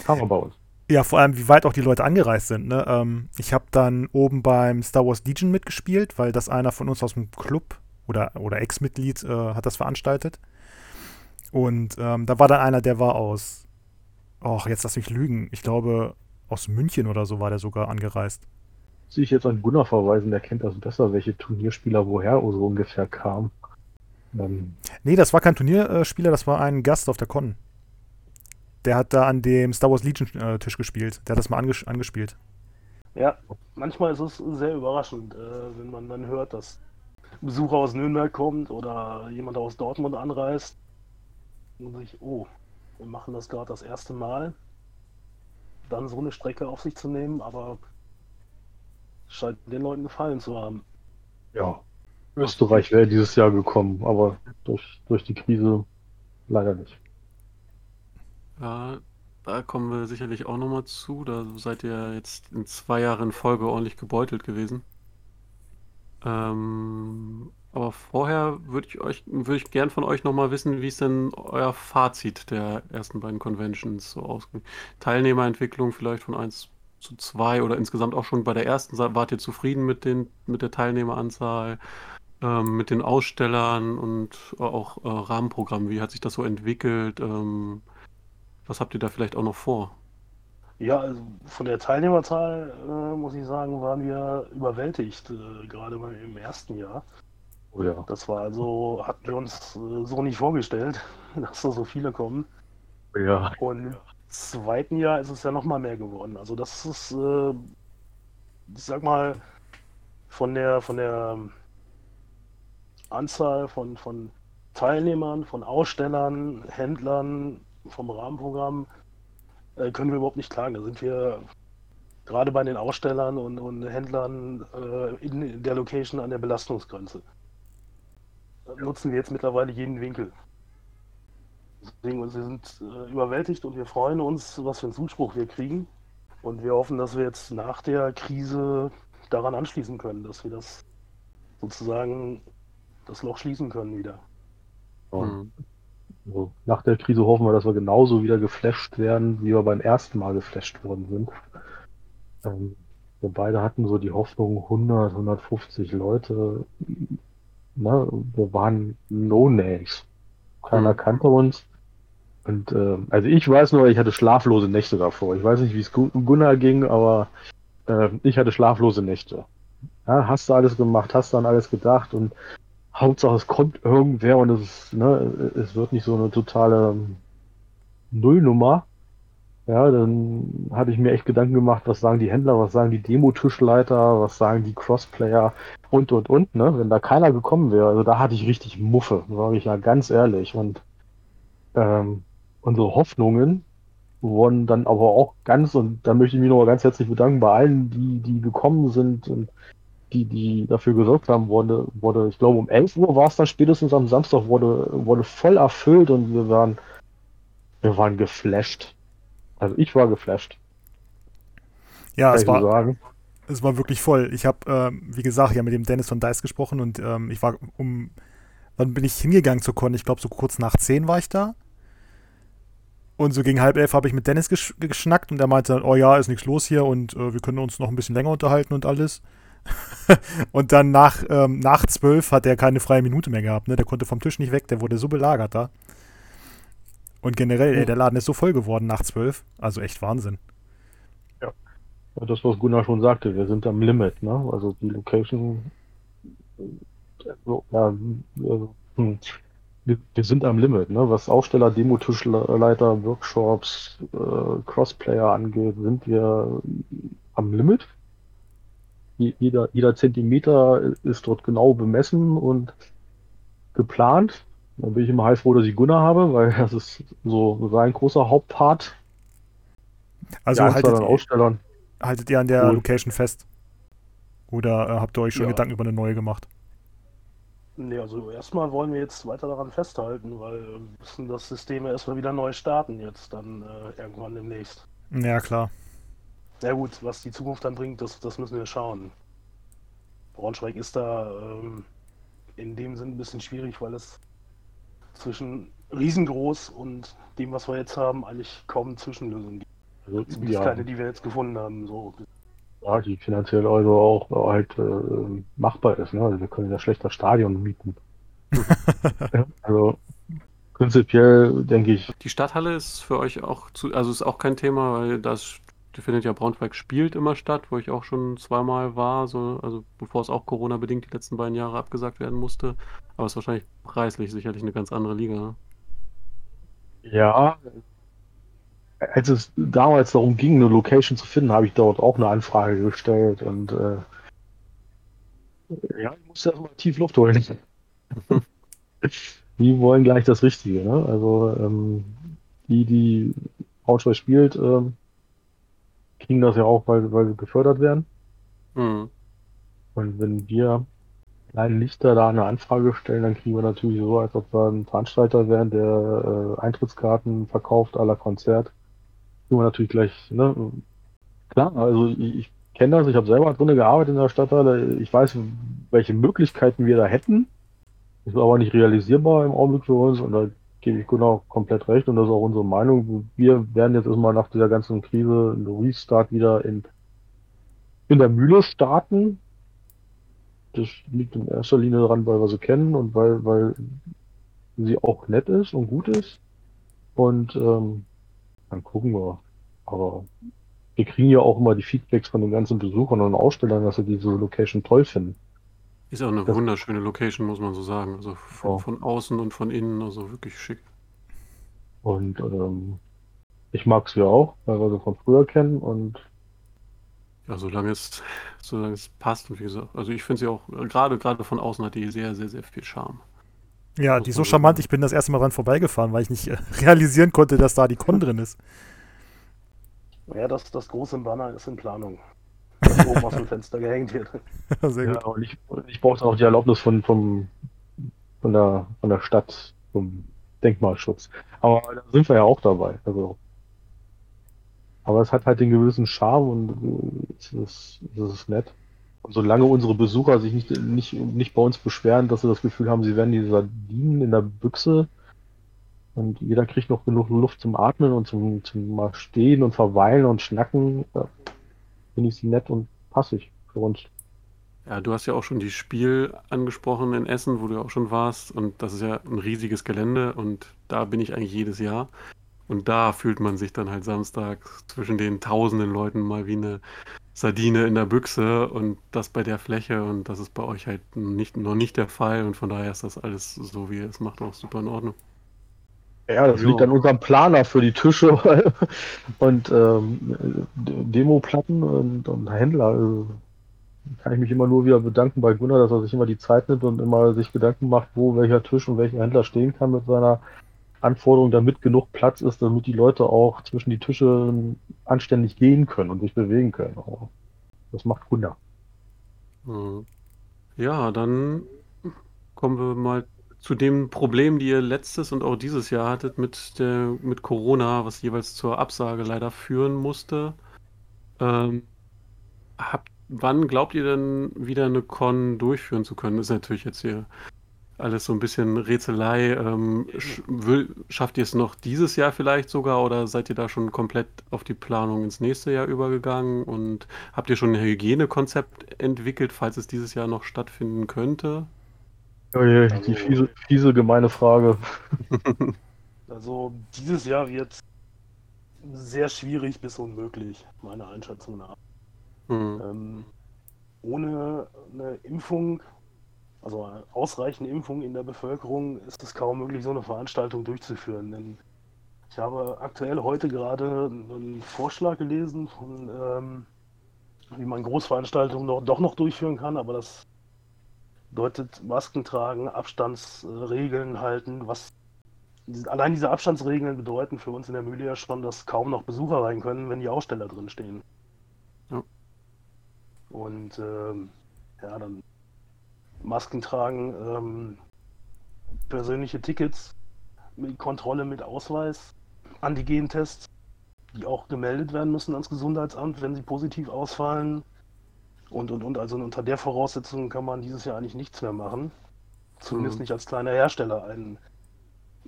haben wir bei uns. Ja, vor allem, wie weit auch die Leute angereist sind. Ne? Ähm, ich habe dann oben beim Star Wars Legion mitgespielt, weil das einer von uns aus dem Club oder, oder Ex-Mitglied äh, hat das veranstaltet. Und ähm, da war dann einer, der war aus, ach, jetzt lass mich lügen, ich glaube, aus München oder so war der sogar angereist. Muss ich jetzt an Gunnar verweisen, der kennt das besser, welche Turnierspieler woher so ungefähr kamen. Ähm, Nee, das war kein Turnierspieler, das war ein Gast auf der Con. Der hat da an dem Star Wars Legion-Tisch gespielt. Der hat das mal anges angespielt. Ja, manchmal ist es sehr überraschend, äh, wenn man dann hört, dass ein Besucher aus Nürnberg kommt oder jemand aus Dortmund anreist und sich, oh, wir machen das gerade das erste Mal, dann so eine Strecke auf sich zu nehmen, aber scheint den Leuten gefallen zu haben. ja, Österreich wäre dieses Jahr gekommen, aber durch, durch die Krise leider nicht. Ja, da kommen wir sicherlich auch nochmal zu. Da seid ihr jetzt in zwei Jahren in Folge ordentlich gebeutelt gewesen. Ähm, aber vorher würde ich euch, würde ich gern von euch nochmal wissen, wie ist denn euer Fazit der ersten beiden Conventions so ausging. Teilnehmerentwicklung vielleicht von 1 zu 2 oder insgesamt auch schon bei der ersten, wart ihr zufrieden mit den, mit der Teilnehmeranzahl, ähm, mit den Ausstellern und auch äh, Rahmenprogramm? Wie hat sich das so entwickelt? Ähm, was habt ihr da vielleicht auch noch vor? Ja, also von der Teilnehmerzahl äh, muss ich sagen, waren wir überwältigt, äh, gerade im ersten Jahr. Oh ja. Das war also, hatten wir uns äh, so nicht vorgestellt, <laughs> dass da so viele kommen. Ja. Und zweiten Jahr ist es ja noch mal mehr geworden. Also das ist, äh, ich sag mal, von der von der Anzahl von, von Teilnehmern, von Ausstellern, Händlern, vom Rahmenprogramm äh, können wir überhaupt nicht klagen. Da sind wir gerade bei den Ausstellern und, und Händlern äh, in der Location an der Belastungsgrenze. Da nutzen wir jetzt mittlerweile jeden Winkel. Deswegen, wir sind äh, überwältigt und wir freuen uns, was für einen Zuspruch wir kriegen. Und wir hoffen, dass wir jetzt nach der Krise daran anschließen können, dass wir das sozusagen das Loch schließen können wieder. Mhm. Also nach der Krise hoffen wir, dass wir genauso wieder geflasht werden, wie wir beim ersten Mal geflasht worden sind. Ähm, wir beide hatten so die Hoffnung 100, 150 Leute. Ne? Wir waren No-Names. Keiner mhm. kannte uns. Und äh, also ich weiß nur, ich hatte schlaflose Nächte davor. Ich weiß nicht, wie es Gunnar ging, aber äh, ich hatte schlaflose Nächte. Ja, hast du alles gemacht, hast du an alles gedacht und Hauptsache es kommt irgendwer und es, ne, es wird nicht so eine totale Nullnummer. Ja, dann hatte ich mir echt Gedanken gemacht, was sagen die Händler, was sagen die Demo-Tischleiter, was sagen die Crossplayer und und und, ne? Wenn da keiner gekommen wäre, also da hatte ich richtig Muffe, sage ich ja ganz ehrlich. Und ähm, unsere Hoffnungen wurden dann aber auch ganz, und da möchte ich mich noch ganz herzlich bedanken bei allen, die, die gekommen sind und die, die dafür gesorgt haben, wurde, wurde, ich glaube, um 11 Uhr war es dann spätestens am Samstag, wurde, wurde voll erfüllt und wir waren, wir waren geflasht. Also ich war geflasht. Ja, es war, sagen. es war wirklich voll. Ich habe, ähm, wie gesagt, ja mit dem Dennis von Dice gesprochen und ähm, ich war um, wann bin ich hingegangen zur Con? Ich glaube, so kurz nach 10 war ich da. Und so gegen halb elf habe ich mit Dennis gesch geschnackt und er meinte, oh ja, ist nichts los hier und äh, wir können uns noch ein bisschen länger unterhalten und alles. <laughs> und dann nach, ähm, nach zwölf hat er keine freie Minute mehr gehabt. Ne? Der konnte vom Tisch nicht weg, der wurde so belagert da. Und generell, ey, der Laden ist so voll geworden nach zwölf. Also echt Wahnsinn. Ja. Das, was Gunnar schon sagte, wir sind am Limit. Ne? Also die Location. ja, also, hm. Wir, wir, sind am Limit. Ne? Was Aussteller, Demotischleiter, Workshops, äh, Crossplayer angeht, sind wir am Limit jeder, jeder Zentimeter ist dort genau bemessen und geplant. Da bin ich immer heilfroh, dass ich Gunnar habe, weil das ist so sein großer Hauptpart. Also haltet ihr, Ausstellern. haltet ihr an der cool. Location fest? Oder äh, habt ihr euch schon ja. Gedanken über eine neue gemacht? Nee, also erstmal wollen wir jetzt weiter daran festhalten, weil wir müssen das System erstmal wieder neu starten jetzt dann äh, irgendwann demnächst. Ja, klar. Ja gut, was die Zukunft dann bringt, das, das müssen wir schauen. Braunschweig ist da ähm, in dem Sinn ein bisschen schwierig, weil es zwischen riesengroß und dem, was wir jetzt haben, eigentlich kaum Zwischenlösungen gibt. Also, Zumindest ja. keine, die wir jetzt gefunden haben. So. Ja, die finanziell also auch halt äh, machbar ist. Ne? Also wir können ja schlechter Stadion mieten. <laughs> also prinzipiell denke ich. Die Stadthalle ist für euch auch zu, also ist auch kein Thema, weil das die findet ja Braunschweig spielt immer statt, wo ich auch schon zweimal war, so, also bevor es auch Corona-bedingt die letzten beiden Jahre abgesagt werden musste. Aber es ist wahrscheinlich preislich sicherlich eine ganz andere Liga. Ne? Ja, als es damals darum ging, eine Location zu finden, habe ich dort auch eine Anfrage gestellt und äh, ja, ich musste erstmal tief Luft holen. <laughs> die wollen gleich das Richtige, ne? Also ähm, die, die Braunschweig spielt, ähm, kriegen das ja auch, weil, weil sie gefördert werden. Mhm. Und wenn wir kleinen Lichter da eine Anfrage stellen, dann kriegen wir natürlich so, als ob wir ein Veranstalter wären, der äh, Eintrittskarten verkauft aller Konzert. Kriegen wir natürlich gleich, ne? Klar, also ich, ich kenne das, ich habe selber drin gearbeitet in der Stadtteile. Ich weiß, welche Möglichkeiten wir da hätten. Ist aber nicht realisierbar im Augenblick für uns und da gebe ich Gunnar komplett recht und das ist auch unsere Meinung. Wir werden jetzt erstmal nach dieser ganzen Krise einen Restart wieder in, in der Mühle starten. Das liegt in erster Linie daran, weil wir sie kennen und weil, weil sie auch nett ist und gut ist. Und ähm, dann gucken wir. Aber wir kriegen ja auch immer die Feedbacks von den ganzen Besuchern und Ausstellern, dass sie diese Location toll finden. Ist auch eine Das- wunderschöne Location, muss man so sagen. Also von, Ja. von außen und von innen, also wirklich schick. Und ähm, ich mag sie auch, weil wir sie von früher kennen und Ja, solange es, solange es passt und wie gesagt, also ich finde sie auch, äh, gerade gerade von außen hat die sehr, sehr, sehr viel Charme. Ja, die ist so charmant, ich bin das erste Mal dran vorbeigefahren, weil ich nicht äh, <laughs> realisieren konnte, dass da die Con drin ist. Ja, das, das große Banner ist in Planung. Das oben aus dem <laughs> Fenster gehängt wird. Sehr ja, gut. und ich, ich brauche auch die Erlaubnis von, vom, von, der, von der Stadt zum Denkmalschutz. Aber da sind wir ja auch dabei. Also, aber es hat halt den gewissen Charme und äh, es ist, es ist nett. Und solange unsere Besucher sich nicht, nicht, nicht bei uns beschweren, dass sie das Gefühl haben, sie werden die Sardinen in der Büchse und jeder kriegt noch genug Luft zum Atmen und zum, zum mal stehen und verweilen und schnacken, finde ich sie nett und passig für uns. Ja, du hast ja auch schon die Spiel angesprochen in Essen, wo du auch schon warst. Und das ist ja ein riesiges Gelände und da bin ich eigentlich jedes Jahr. Und da fühlt man sich dann halt Samstag zwischen den tausenden Leuten mal wie eine Sardine in der Büchse und das bei der Fläche und das ist bei euch halt nicht, noch nicht der Fall und von daher ist das alles so, wie ihr es macht, auch super in Ordnung. Ja, das Ja. liegt an unserem Planer für die Tische <laughs> und ähm, Demoplatten und, und Händler. Also, kann ich mich immer nur wieder bedanken bei Gunnar, dass er sich immer die Zeit nimmt und immer sich Gedanken macht, wo welcher Tisch und welcher Händler stehen kann mit seiner Anforderung, damit genug Platz ist, damit die Leute auch zwischen die Tische anständig gehen können und sich bewegen können. Das macht Gunnar. Mhm. Ja, dann kommen wir mal zu dem Problem, die ihr letztes und auch dieses Jahr hattet mit der, mit Corona, was jeweils zur Absage leider führen musste. Ähm, habt, wann glaubt ihr denn wieder eine Con durchführen zu können? Ist natürlich jetzt hier alles so ein bisschen Rätselei. Ähm, sch will, schafft ihr es noch dieses Jahr vielleicht sogar oder seid ihr da schon komplett auf die Planung ins nächste Jahr übergegangen? Und habt ihr schon ein Hygienekonzept entwickelt, falls es dieses Jahr noch stattfinden könnte? Oh je, Also- die fiese, fiese, gemeine Frage. <laughs> Also dieses Jahr wird sehr schwierig bis unmöglich, meiner Einschätzung nach. Hm. Ähm, ohne eine Impfung, also eine ausreichende Impfung in der Bevölkerung, ist es kaum möglich, so eine Veranstaltung durchzuführen. Denn ich habe aktuell heute gerade einen Vorschlag gelesen, von, ähm, wie man Großveranstaltungen noch, doch noch durchführen kann, aber das bedeutet Masken tragen, Abstandsregeln halten, was allein diese Abstandsregeln bedeuten für uns in der Mühle ja schon, dass kaum noch Besucher rein können, wenn die Aussteller drin stehen. Ja. Und ähm, ja, dann Masken tragen, ähm, persönliche Tickets, mit Kontrolle mit Ausweis, Antigen-Tests, die auch gemeldet werden müssen ans Gesundheitsamt, wenn sie positiv ausfallen. Und, und, und. Also unter der Voraussetzung kann man dieses Jahr eigentlich nichts mehr machen. Zumindest Mhm. nicht als kleiner Hersteller. Ein,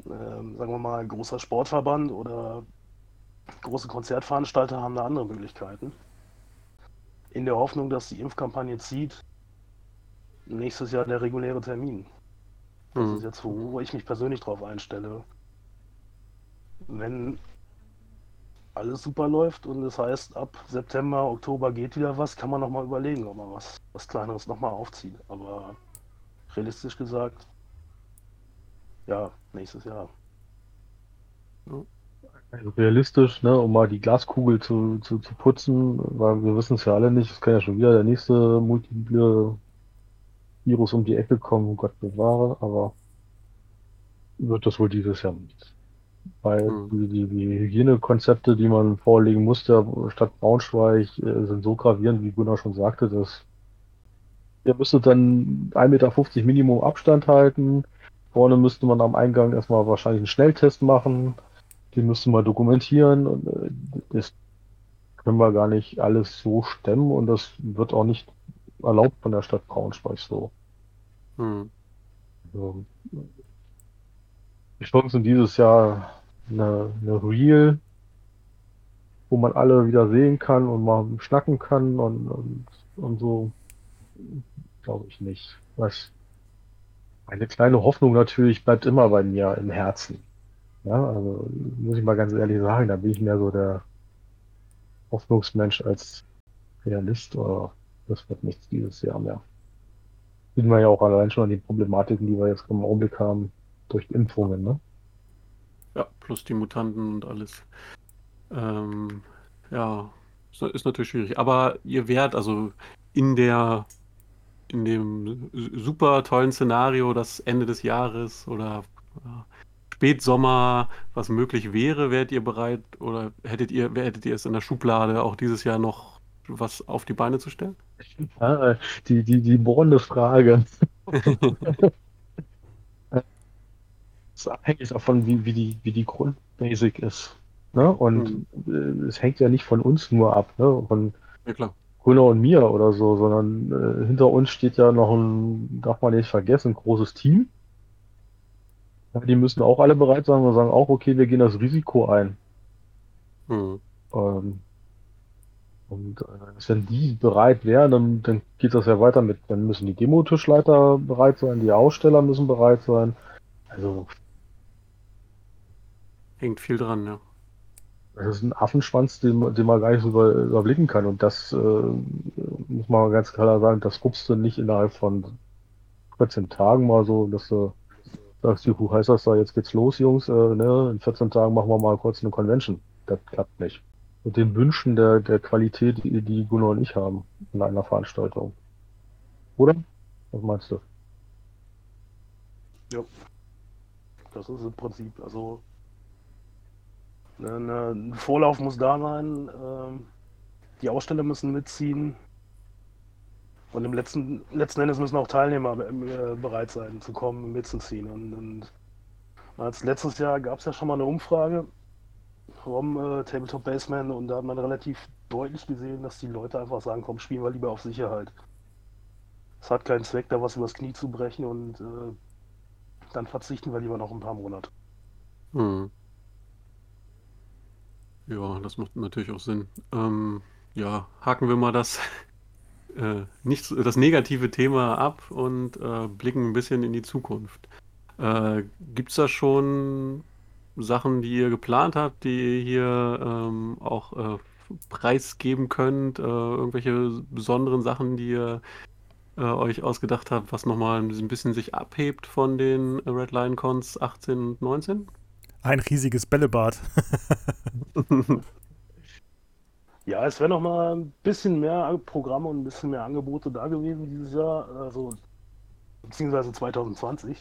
ähm, sagen wir mal, großer Sportverband oder große Konzertveranstalter haben da andere Möglichkeiten. In der Hoffnung, dass die Impfkampagne zieht, nächstes Jahr der reguläre Termin. Das Hm. ist jetzt, wo, wo ich mich persönlich drauf einstelle. Wenn alles super läuft und das heißt, ab September, Oktober geht wieder was, kann man nochmal überlegen, ob man was, was Kleineres nochmal aufzieht. Aber realistisch gesagt, ja, nächstes Jahr. Also realistisch, ne, um mal die Glaskugel zu, zu, zu putzen, weil wir wissen es ja alle nicht, es kann ja schon wieder der nächste multiple Virus um die Ecke kommen, Gott bewahre, aber wird das wohl dieses Jahr nicht. Weil Hm. die, die, die Hygienekonzepte, die man vorlegen musste, statt Braunschweig, äh, sind so gravierend, wie Gunnar schon sagte, dass ihr müsstet dann 1,50 Meter Minimum Abstand halten. Vorne müsste man am Eingang erstmal wahrscheinlich einen Schnelltest machen. Den müsste man dokumentieren und äh, das können wir gar nicht alles so stemmen und das wird auch nicht erlaubt von der Stadt Braunschweig so. Hm. Die Chancen sind dieses Jahr eine, eine Reel, wo man alle wieder sehen kann und mal schnacken kann und, und, und so, glaube ich nicht. Was, eine kleine Hoffnung natürlich bleibt immer bei mir im Herzen. Ja, also muss ich mal ganz ehrlich sagen, da bin ich mehr so der Hoffnungsmensch als Realist, aber das wird nichts dieses Jahr mehr. Sieht man ja auch allein schon an die Problematiken, die wir jetzt im Augenblick haben, durch Impfungen, ne? Ja, plus die Mutanten und alles. Ähm, ja, ist, natürlich schwierig. Aber ihr werdet also in der in dem super tollen Szenario, das Ende des Jahres oder Spätsommer, was möglich wäre, wärt ihr bereit oder hättet ihr, hättet ihr es in der Schublade auch dieses Jahr noch was auf die Beine zu stellen? Ah, die, die, die bohrende Frage. <laughs> Das ist abhängig davon, wie, wie, die, wie die Grundbasic ist. Ne? Und Mhm. äh, es hängt ja nicht von uns nur ab, ne? von Ja, klar. Gunnar und mir oder so, sondern äh, hinter uns steht ja noch ein, darf man nicht vergessen, großes Team. Ja, die müssen auch alle bereit sein und sagen auch, okay, wir gehen das Risiko ein. Mhm. Ähm, und äh, wenn die bereit wären, dann, dann geht das ja weiter mit, dann müssen die Demo-Tischleiter bereit sein, die Aussteller müssen bereit sein. Also, Hängt viel dran, ja. das ist ein Affenschwanz, den, man- den man gar nicht so über, überblicken kann. Und das äh, muss man ganz klar sagen, das guckst du nicht innerhalb von 14 Tagen mal so, dass du sagst, juhu, heißt das da, jetzt geht's los, Jungs, äh, ne? In 14 Tagen machen wir mal kurz eine Convention. Das klappt nicht. Mit den Wünschen der, der Qualität, die, die Gunnar und ich haben in einer Veranstaltung. Oder? Was meinst du? Das ist im Prinzip. Also ne, ne, ein Vorlauf muss da sein. Ähm, die Aussteller müssen mitziehen. Und im letzten, letzten Endes müssen auch Teilnehmer äh, bereit sein zu kommen, mitzuziehen. Und, und als letztes Jahr gab es ja schon mal eine Umfrage vom äh, Tabletop Baseman und da hat man relativ deutlich gesehen, dass die Leute einfach sagen, komm, spielen wir lieber auf Sicherheit. Es hat keinen Zweck, da was übers Knie zu brechen und äh, dann verzichten wir lieber noch ein paar Monate. Mhm. Ja, das macht natürlich auch Sinn. Ähm, ja, haken wir mal das, <laughs> äh, nicht, das negative Thema ab und äh, blicken ein bisschen in die Zukunft. Äh, gibt es da schon Sachen, die ihr geplant habt, die ihr hier ähm, auch äh, preisgeben könnt? Äh, irgendwelche besonderen Sachen, die ihr äh, euch ausgedacht habt, was nochmal ein bisschen sich abhebt von den Red Lion Cons 18 und 19? Ein riesiges Bällebad. <laughs> Ja, es wäre noch mal ein bisschen mehr Programme und ein bisschen mehr Angebote da gewesen dieses Jahr, also beziehungsweise 2020.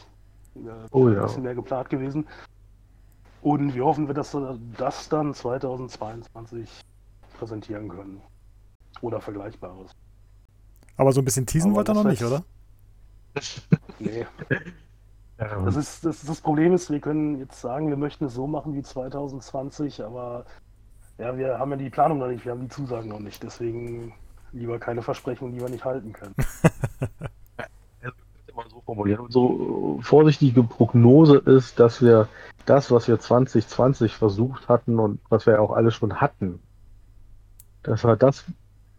Äh, Oh ja. Ein bisschen mehr geplant gewesen. Und wir hoffen, wir, dass wir das dann 2022 präsentieren können. Oder Vergleichbares. Aber so ein bisschen teasen wollt ihr noch nicht, oder? <laughs> Nee, das ist das, das Problem ist, wir können jetzt sagen, wir möchten es so machen wie 2020, aber ja, wir haben ja die Planung noch nicht, wir haben die Zusagen noch nicht. Deswegen lieber keine Versprechungen, die wir nicht halten können. <laughs> formulieren. Unsere vorsichtige Prognose ist, dass wir das, was wir 2020 versucht hatten und was wir auch alle schon hatten, dass wir das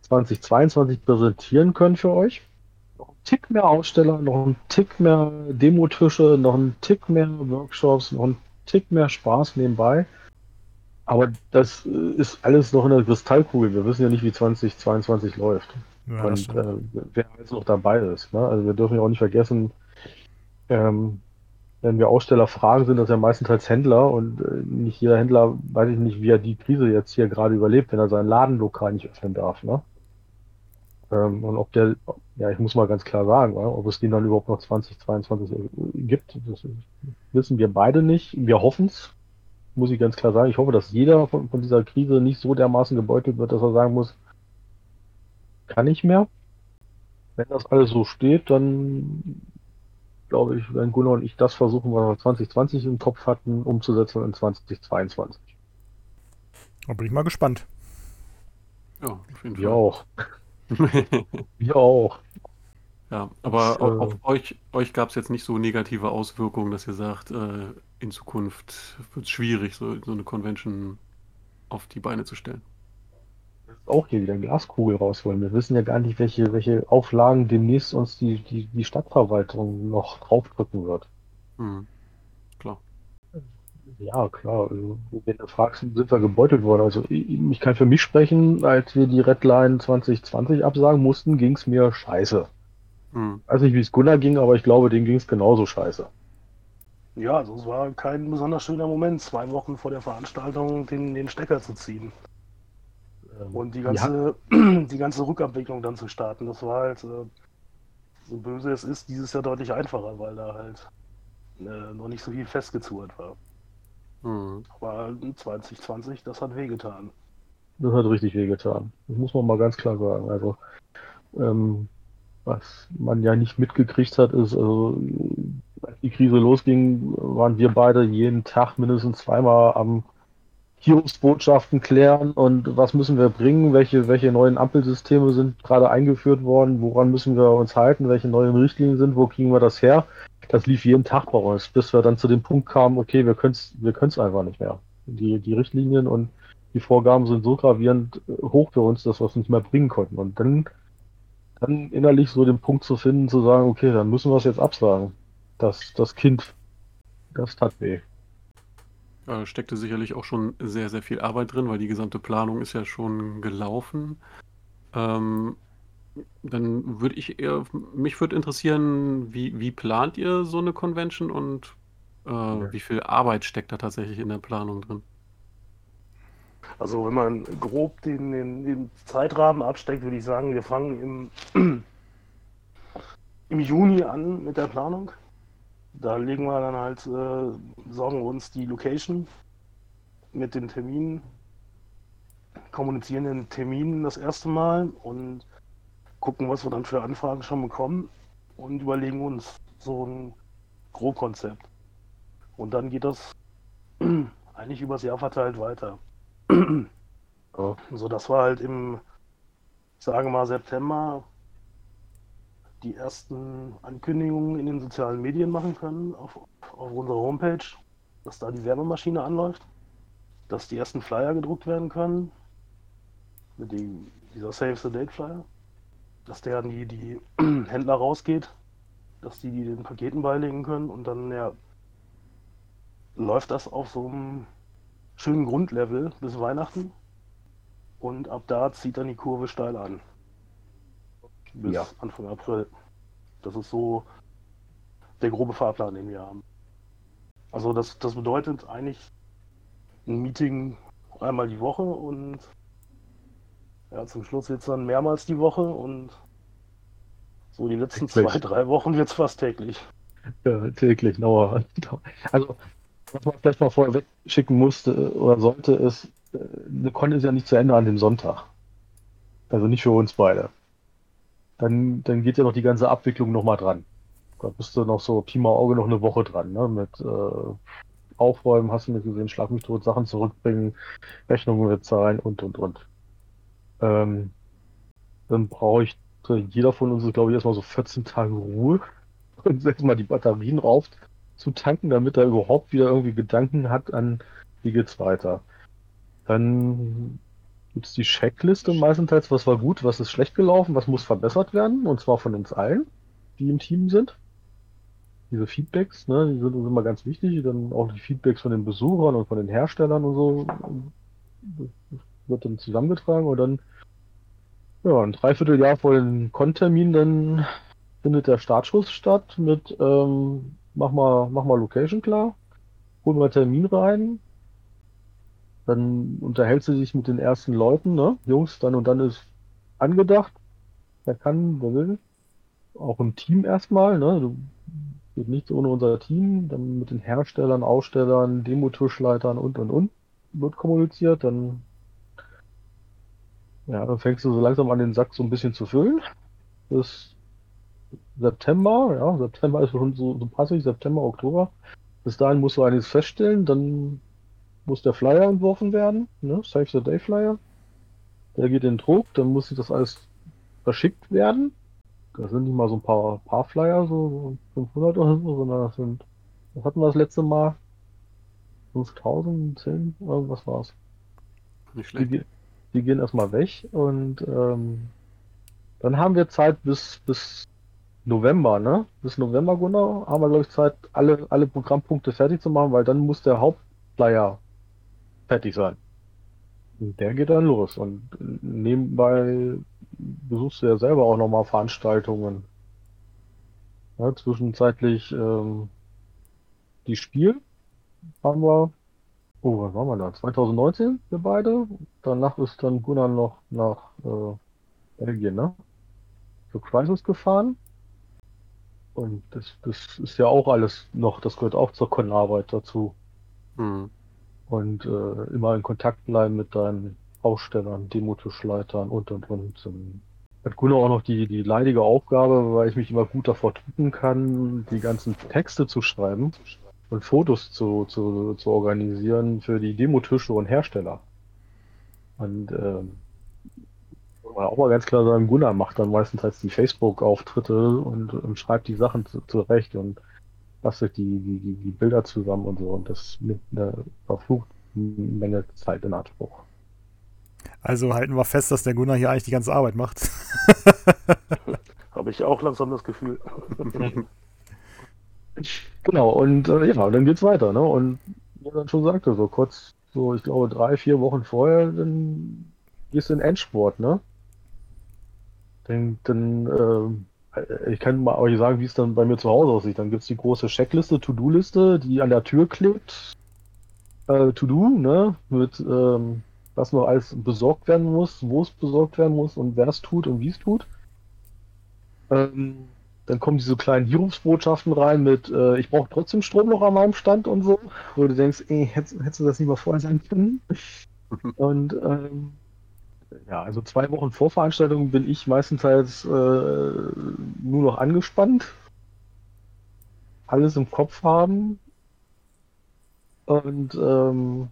2022 präsentieren können für euch. Noch ein Tick mehr Aussteller, noch ein Tick mehr Demotische, noch ein Tick mehr Workshops, noch ein Tick mehr Spaß nebenbei. Aber das äh, ist alles noch in der Kristallkugel. Wir wissen ja nicht, wie 2022 läuft. Ja, Und äh, wer jetzt noch dabei ist. Ne? Also wir dürfen ja auch nicht vergessen, ähm, wenn wir Aussteller fragen, sind das ja meistenteils Händler und äh, nicht jeder Händler, weiß ich nicht, wie er die Krise jetzt hier gerade überlebt, wenn er sein Ladenlokal nicht öffnen darf. Ne? Ähm, und ob der, ja, ich muss mal ganz klar sagen, ne? ob es den dann überhaupt noch 2022 gibt, das wissen wir beide nicht. Wir hoffen es, muss ich ganz klar sagen. Ich hoffe, dass jeder von, von dieser Krise nicht so dermaßen gebeutelt wird, dass er sagen muss, kann ich mehr. Wenn das alles so steht, dann glaube ich, werden Gunnar und ich das versuchen, was wir 2020 im Kopf hatten, umzusetzen in 2022. Da bin ich mal gespannt. Ja, auf jeden Wir Fall. auch. <laughs> Wir auch. Ja, aber Das, au- äh, auf euch, euch gab es jetzt nicht so negative Auswirkungen, dass ihr sagt, äh, in Zukunft wird es schwierig, so, so eine Convention auf die Beine zu stellen. Auch hier wieder Glaskugel rausholen. Wir wissen ja gar nicht, welche, welche Auflagen demnächst uns die, die, die Stadtverwaltung noch draufdrücken wird. Hm, klar. Ja, klar. also, Wenn du fragst, sind wir gebeutelt worden. Also ich, ich kann für mich sprechen, als wir die Redline 2020 absagen mussten, ging es mir scheiße. Hm, Weiß nicht, wie es Gunnar ging, aber ich glaube, denen ging es genauso scheiße. Ja, also es war kein besonders schöner Moment, zwei Wochen vor der Veranstaltung den, den Stecker zu ziehen Ähm, und die ganze, <clears throat> die ganze Rückabwicklung dann zu starten. Das war halt, äh, so böse es ist, dieses Jahr deutlich einfacher, weil da halt äh, noch nicht so viel festgezurrt war. hm, Aber 2020, das hat wehgetan. Das hat richtig wehgetan. Das muss man mal ganz klar sagen. Also, ähm, was man ja nicht mitgekriegt hat, ist, also, als die Krise losging, waren wir beide jeden Tag mindestens zweimal am Hilfsbotschaften klären und was müssen wir bringen, welche, welche neuen Ampelsysteme sind gerade eingeführt worden, woran müssen wir uns halten, welche neuen Richtlinien sind, wo kriegen wir das her. Das lief jeden Tag bei uns, bis wir dann zu dem Punkt kamen, okay, wir können es wir können's einfach nicht mehr. Die, die Richtlinien und die Vorgaben sind so gravierend hoch für uns, dass wir es nicht mehr bringen konnten. Und dann, dann innerlich so den Punkt zu finden, zu sagen, okay, dann müssen wir es jetzt absagen. Das, das Kind, das tat weh. Da steckte sicherlich auch schon sehr, sehr viel Arbeit drin, weil die gesamte Planung ist ja schon gelaufen. Ähm, dann würde ich eher, mich würde interessieren, wie, wie plant ihr so eine Convention und äh, wie viel Arbeit steckt da tatsächlich in der Planung drin? Also wenn man grob den, den, den Zeitrahmen absteckt, würde ich sagen, wir fangen im, <clears throat> im Juni an mit der Planung. Da legen wir dann halt, äh, sorgen wir uns die Location mit den Terminen, kommunizieren den Terminen das erste Mal und gucken, was wir dann für Anfragen schon bekommen und überlegen uns so ein Grobkonzept. Und dann geht das <clears throat> eigentlich übers Jahr verteilt weiter. So, das war halt im, ich sage mal, September die ersten Ankündigungen in den sozialen Medien machen können auf, auf unserer Homepage, dass da die Werbemaschine anläuft, dass die ersten Flyer gedruckt werden können, mit dem, dieser Save the Date Flyer, dass der an die, die <clears throat> Händler rausgeht, dass die die den Paketen beilegen können und dann ja, läuft das auf so einem schönen Grundlevel bis Weihnachten und ab da zieht dann die Kurve steil an. Bis Ja. Anfang April. Das ist so der grobe Fahrplan, den wir haben. Also das, das bedeutet eigentlich ein Meeting einmal die Woche und ja, zum Schluss jetzt dann mehrmals die Woche und so die letzten Täglich. zwei, drei Wochen wird es fast täglich. Ja, täglich, Dauer. Also, was man vielleicht mal vorher wegschicken musste oder sollte, ist, äh, eine Con ist ja nicht zu Ende an dem Sonntag. Also nicht für uns beide. Dann, dann geht ja noch die ganze Abwicklung nochmal dran. Da bist du noch so Pi mal Auge noch eine Woche dran, ne? Mit äh, Aufräumen, hast du nicht gesehen, Schlag mich tot, Sachen zurückbringen, Rechnungen bezahlen und und und. Ähm, dann brauche ich jeder von uns, glaube ich, erstmal so 14 Tage Ruhe <laughs> und erstmal die Batterien rauf zu tanken, damit er überhaupt wieder irgendwie Gedanken hat an, wie geht's weiter. Dann gibt's die Checkliste meistenteils, was war gut, was ist schlecht gelaufen, was muss verbessert werden, und zwar von uns allen, die im Team sind. Diese Feedbacks, ne, die sind uns immer ganz wichtig, dann auch die Feedbacks von den Besuchern und von den Herstellern und so, wird dann zusammengetragen und dann, ja, ein Dreivierteljahr vor dem Con-Termin, dann findet der Startschuss statt mit, ähm, mach mal, mach mal Location klar, hol mal Termin rein, dann unterhältst du dich mit den ersten Leuten, ne? Jungs, dann und dann ist angedacht, wer kann, wer will. Auch im Team erstmal, ne? Du, geht nichts ohne unser Team, dann mit den Herstellern, Ausstellern, Demo-Tischleitern und und und wird kommuniziert, dann ja, dann fängst du so langsam an den Sack so ein bisschen zu füllen. Bis September, ja, September ist schon so, so passig, September, Oktober. Bis dahin musst du eines feststellen, dann muss der Flyer entworfen werden, ne? Save the Day Flyer. der geht in Druck, dann muss das alles verschickt werden. Das sind nicht mal so ein paar, paar Flyer, so 500 oder so, sondern das sind, was hatten wir das letzte Mal? 5000, 10, irgendwas war's. Nicht Die, schlecht. ge- die gehen erstmal weg und ähm, dann haben wir Zeit bis, bis November, ne? Bis November, Gunnar, haben wir, glaube ich, Zeit, alle, alle Programmpunkte fertig zu machen, weil dann muss der Hauptflyer fertig sein. Der geht dann los. Und nebenbei besuchst du ja selber auch nochmal Veranstaltungen. Ja, zwischenzeitlich ähm, die Spiel haben wir, oh, was waren wir da? 2019, wir beide. Danach ist dann Gunnar noch nach äh, Belgien, ne? Für Crisis gefahren. Und das, das ist ja auch alles noch, das gehört auch zur Con-Arbeit dazu. Hm. Und äh, immer in Kontakt bleiben mit deinen Ausstellern, Demotischleitern und und und. Ähm, Hat Gunnar auch noch die, die leidige Aufgabe, weil ich mich immer gut davor drücken kann, die ganzen Texte zu schreiben und Fotos zu, zu, zu organisieren für die Demotische und Hersteller. Und ähm, man auch mal ganz klar sagen, Gunnar macht dann meistens halt die Facebook-Auftritte und, und schreibt die Sachen zu- zurecht und bastelt die, die, die, die Bilder zusammen und so. Und das nimmt eine verfluchte Menge Zeit in Anspruch. Also halten wir fest, dass der Gunnar hier eigentlich die ganze Arbeit macht. <laughs> Habe ich auch langsam das Gefühl. <laughs> Genau, und äh, ja, dann geht's weiter, ne? Und wie er dann schon sagte, so kurz, so ich glaube drei, vier Wochen vorher, dann gehst du in Endsport, ne? Dann, dann ähm, äh, ich kann mal euch sagen, wie es dann bei mir zu Hause aussieht. Dann gibt's die große Checkliste, To-Do-Liste, die an der Tür klebt. Äh, To-Do, ne? Mit ähm, was noch alles besorgt werden muss, wo es besorgt werden muss und wer es tut und wie es tut. Ähm, dann kommen diese kleinen Hiobsbotschaften rein mit, äh, ich brauche trotzdem Strom noch an meinem Stand und so, wo du denkst, ey, hättest, hättest du das nicht mal vorher sagen können? <laughs> Und ähm, ja, also zwei Wochen vor Veranstaltung bin ich meistens äh, nur noch angespannt, alles im Kopf haben und ähm,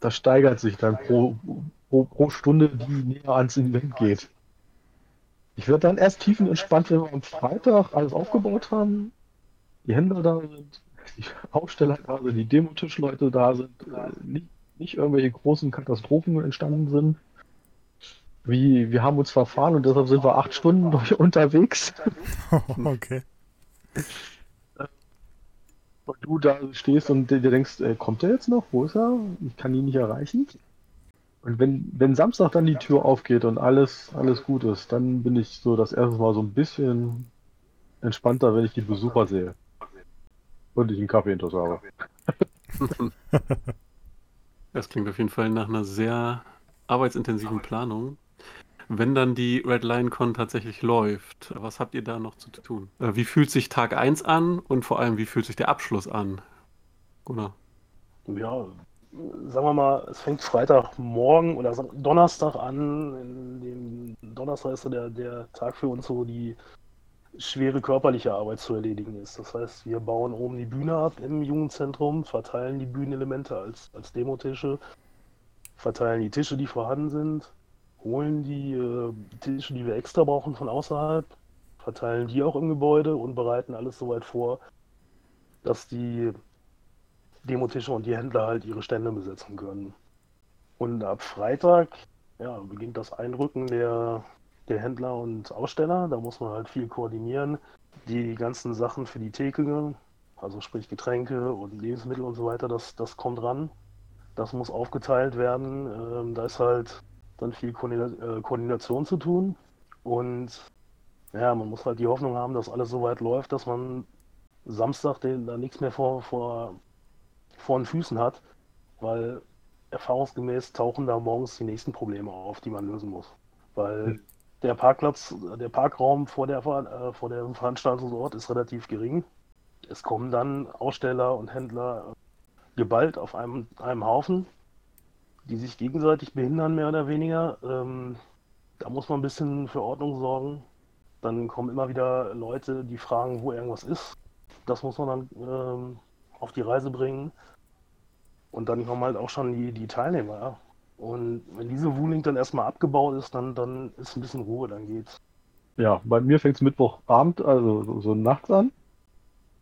das steigert sich dann pro, pro, pro Stunde, die näher ans Event geht. Ich werde dann erst tiefenentspannt, wenn wir am Freitag alles aufgebaut haben, die Händler da sind, die Aussteller da sind, die Demotischleute da sind, äh, nicht, nicht irgendwelche großen Katastrophen entstanden sind. Wie, wir haben uns verfahren und deshalb sind wir acht Stunden <laughs> unterwegs. <laughs> okay. Und du da stehst und dir denkst, äh, kommt er jetzt noch? Wo ist er? Ich kann ihn nicht erreichen. Und wenn, wenn Samstag dann die Tür aufgeht und alles, alles gut ist, dann bin ich so das erste Mal so ein bisschen entspannter, wenn ich die Besucher sehe. Und ich einen Kaffee intus <laughs> habe. Das klingt auf jeden Fall nach einer sehr arbeitsintensiven Planung. Wenn dann die Red Lion Con tatsächlich läuft, was habt ihr da noch zu tun? Äh, Wie fühlt sich Tag 1 an und vor allem, wie fühlt sich der Abschluss an? Gunnar. Ja, sagen wir mal, es fängt Freitagmorgen oder Donnerstag an. Donnerstag ist der, der Tag für uns, wo die schwere körperliche Arbeit zu erledigen ist. Das heißt, wir bauen oben die Bühne ab im Jugendzentrum, verteilen die Bühnenelemente als, als Demotische, verteilen die Tische, die vorhanden sind, holen die äh, Tische, die wir extra brauchen von außerhalb, verteilen die auch im Gebäude und bereiten alles soweit vor, dass die Demotische und die Händler halt ihre Stände besetzen können. Und ab Freitag ja, beginnt das Einrücken der, der Händler und Aussteller. Da muss man halt viel koordinieren. Die ganzen Sachen für die Theke, also sprich Getränke und Lebensmittel und so weiter, das, das kommt ran. Das muss aufgeteilt werden. Ähm, da ist halt dann viel äh, Koordination zu tun. Und ja, man muss halt die Hoffnung haben, dass alles so weit läuft, dass man Samstag den, da nichts mehr vor, vor, vor den Füßen hat, weil erfahrungsgemäß tauchen da morgens die nächsten Probleme auf, die man lösen muss. Weil der Parkplatz, der Parkraum vor, der, äh, vor dem Veranstaltungsort ist relativ gering. Es kommen dann Aussteller und Händler geballt auf einem, einem Haufen, die sich gegenseitig behindern, mehr oder weniger. Ähm, da muss man ein bisschen für Ordnung sorgen. Dann kommen immer wieder Leute, die fragen, wo irgendwas ist. Das muss man dann ähm, auf die Reise bringen. Und dann kommen halt auch schon die, die Teilnehmer. Und wenn diese Wuling dann erstmal abgebaut ist, dann, dann ist ein bisschen Ruhe, dann geht's. Ja, bei mir fängt es Mittwochabend, also so, so nachts an.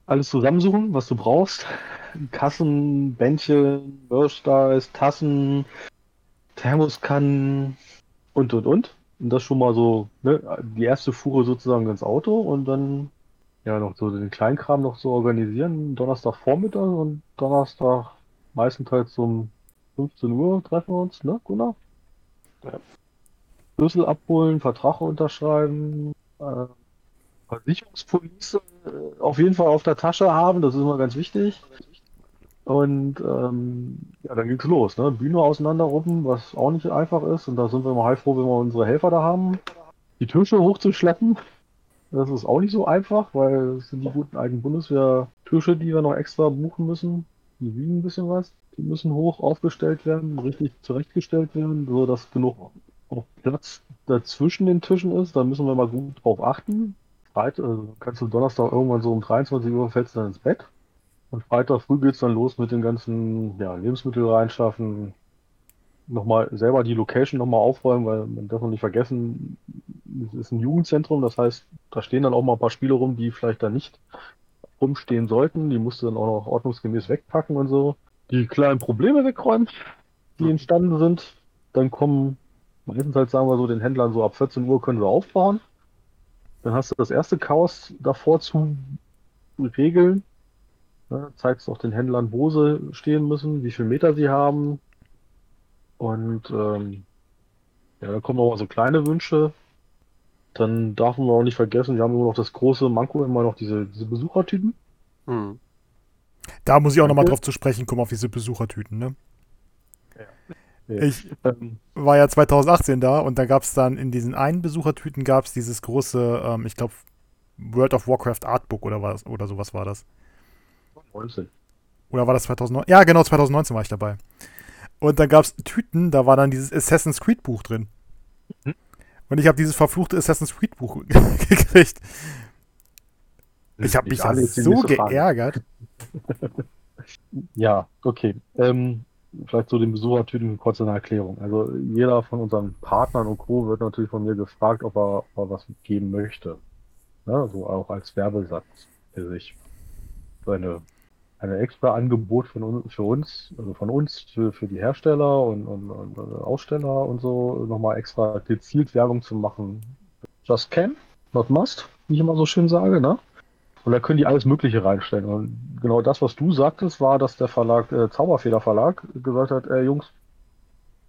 Alles zusammensuchen, was du brauchst. Kassen, Bändchen, Merchandise, Tassen, Thermoskannen und und und. Und das schon mal so, ne, die erste Fuhre sozusagen ins Auto und dann ja noch so den Kleinkram noch so organisieren. Donnerstagvormittag und Donnerstag meistenteils um 15 Uhr treffen wir uns, ne, Gunnar? Ja. Schlüssel abholen, Vertrag unterschreiben, äh, Versicherungspolice äh, auf jeden Fall auf der Tasche haben, das ist immer ganz wichtig. Und ähm, ja, dann ging's los, ne? Bühne auseinanderruppen, was auch nicht einfach ist. Und da sind wir mal heilfroh, wenn wir unsere Helfer da haben. Die Tische hochzuschleppen, das ist auch nicht so einfach, weil es sind die guten alten Bundeswehr-Tische, die wir noch extra buchen müssen. Die wiegen ein bisschen was. Die müssen hoch aufgestellt werden, richtig zurechtgestellt werden, so dass genug auch Platz dazwischen den Tischen ist. Da müssen wir mal gut drauf achten. Freitag, also kannst du Donnerstag irgendwann so um 23 Uhr fällst du dann ins Bett. Und Freitag früh geht's dann los mit den ganzen ja, Lebensmittel reinschaffen. Nochmal selber die Location nochmal aufräumen, weil man darf noch nicht vergessen, es ist ein Jugendzentrum, das heißt, da stehen dann auch mal ein paar Spiele rum, die vielleicht da nicht rumstehen sollten. Die musst du dann auch noch ordnungsgemäß wegpacken und so. Die kleinen Probleme wegräumen, die entstanden sind. Dann kommen meistens halt, sagen wir so, den Händlern so ab 14 Uhr können sie aufbauen. Dann hast du das erste Chaos davor zu regeln. Ne, zeigst auch den Händlern, wo sie stehen müssen, wie viel Meter sie haben. Und ähm, ja, da kommen auch so kleine Wünsche. Dann darf man auch nicht vergessen, wir haben immer noch das große Manko, immer noch diese, diese Besuchertypen. Hm. Da muss ich auch nochmal drauf zu sprechen kommen, auf diese Besuchertüten, ne? Ja. Ich Ähm, war ja 2018 da und da gab es dann in diesen einen Besuchertüten gab es dieses große, ähm, ich glaube, World of Warcraft Artbook oder was oder sowas war das. 19. Oder war das 2009? Ja, genau, 2019 war ich dabei. Und dann gab es Tüten, da war dann dieses Assassin's Creed Buch drin. Mhm. Und ich habe dieses verfluchte Assassin's Creed Buch <laughs> gekriegt. Ich habe mich da alle so Frage. geärgert. <laughs> Ja, okay. Ähm, vielleicht so den Besuchertypen kurz eine Erklärung. Also jeder von unseren Partnern und Co. wird natürlich von mir gefragt, ob er, ob er was geben möchte. Ne? So auch als Werbesatz für sich. So eine extra Angebot von uns, für uns, also von uns, für, für die Hersteller und, und, und Aussteller und so, nochmal extra gezielt Werbung zu machen. Just can, not must, wie ich immer so schön sage, ne? Und da können die alles Mögliche reinstellen. Und genau das, was du sagtest, war, dass der Verlag, äh, Zauberfeder Verlag, gesagt hat, äh, Jungs,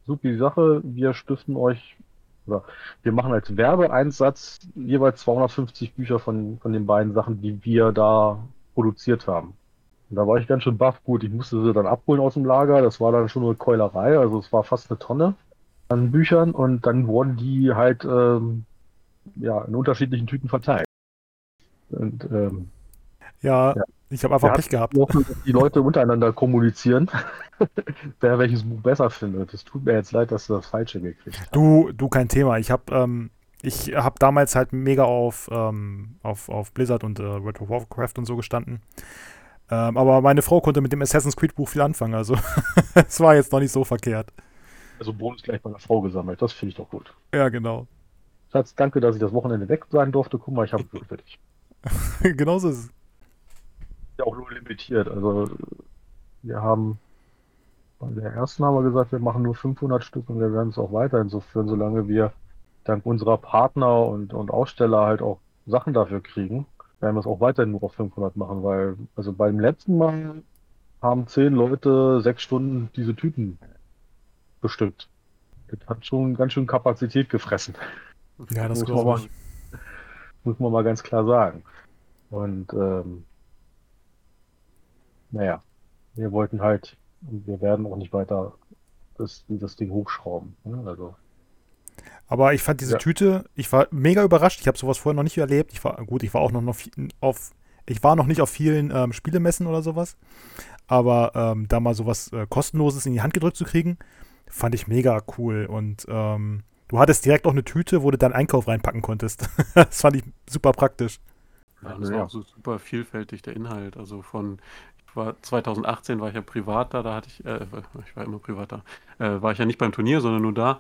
super die Sache, wir stiften euch, oder wir machen als Werbeeinsatz jeweils 250 Bücher von, von den beiden Sachen, die wir da produziert haben. Und da war ich ganz schön baff. Gut, ich musste sie dann abholen aus dem Lager. Das war dann schon eine Keulerei. Also es war fast eine Tonne an Büchern. Und dann wurden die halt ähm, ja, in unterschiedlichen Tüten verteilt. Und ähm, Ja, Ja. ich habe einfach. Pech gehabt. hoffen, dass die Leute untereinander kommunizieren, <laughs> wer welches Buch besser findet. Es tut mir jetzt leid, dass du das Falsche gekriegt hast. Du, du kein Thema. Ich habe ähm, ich habe damals halt mega auf, ähm, auf, auf Blizzard und äh, World of Warcraft und so gestanden. Ähm, aber meine Frau konnte mit dem Assassin's Creed Buch viel anfangen, also <laughs> es war jetzt noch nicht so verkehrt. Also Bonus gleich bei einer Frau gesammelt. Das finde ich doch gut. Ja, genau. Schatz, danke, dass ich das Wochenende weg sein durfte. Guck mal, ich habe Glück für dich. <laughs> Genauso ist es. Ja, auch nur limitiert. Also wir haben bei der ersten haben wir gesagt, wir machen nur 500 Stück und wir werden es auch weiterhin so führen, solange wir dank unserer Partner und, und Aussteller halt auch Sachen dafür kriegen, werden wir es auch weiterhin nur auf 500 machen, weil also beim letzten Mal haben zehn Leute sechs Stunden diese Tüten bestückt. Das hat schon ganz schön Kapazität gefressen. Ja, das muss, man mal, muss man mal ganz klar sagen. Und ähm, naja, wir wollten halt, wir werden auch nicht weiter das, das Ding hochschrauben. Ne? Also, Aber ich fand diese Ja. Tüte, ich war mega überrascht. Ich habe sowas vorher noch nicht erlebt. Ich war gut, ich war auch noch, noch auf, ich war noch nicht auf vielen ähm, Spielemessen oder sowas. Aber ähm, da mal sowas äh, kostenloses in die Hand gedrückt zu kriegen, fand ich mega cool. Und ähm, du hattest direkt auch eine Tüte, wo du deinen Einkauf reinpacken konntest. <laughs> das fand ich super praktisch. Ja, das war auch so super vielfältig der Inhalt. Also von, ich war 2018 war ich ja privat da, da hatte ich, äh, ich war immer privat da, äh, war ich ja nicht beim Turnier, sondern nur da.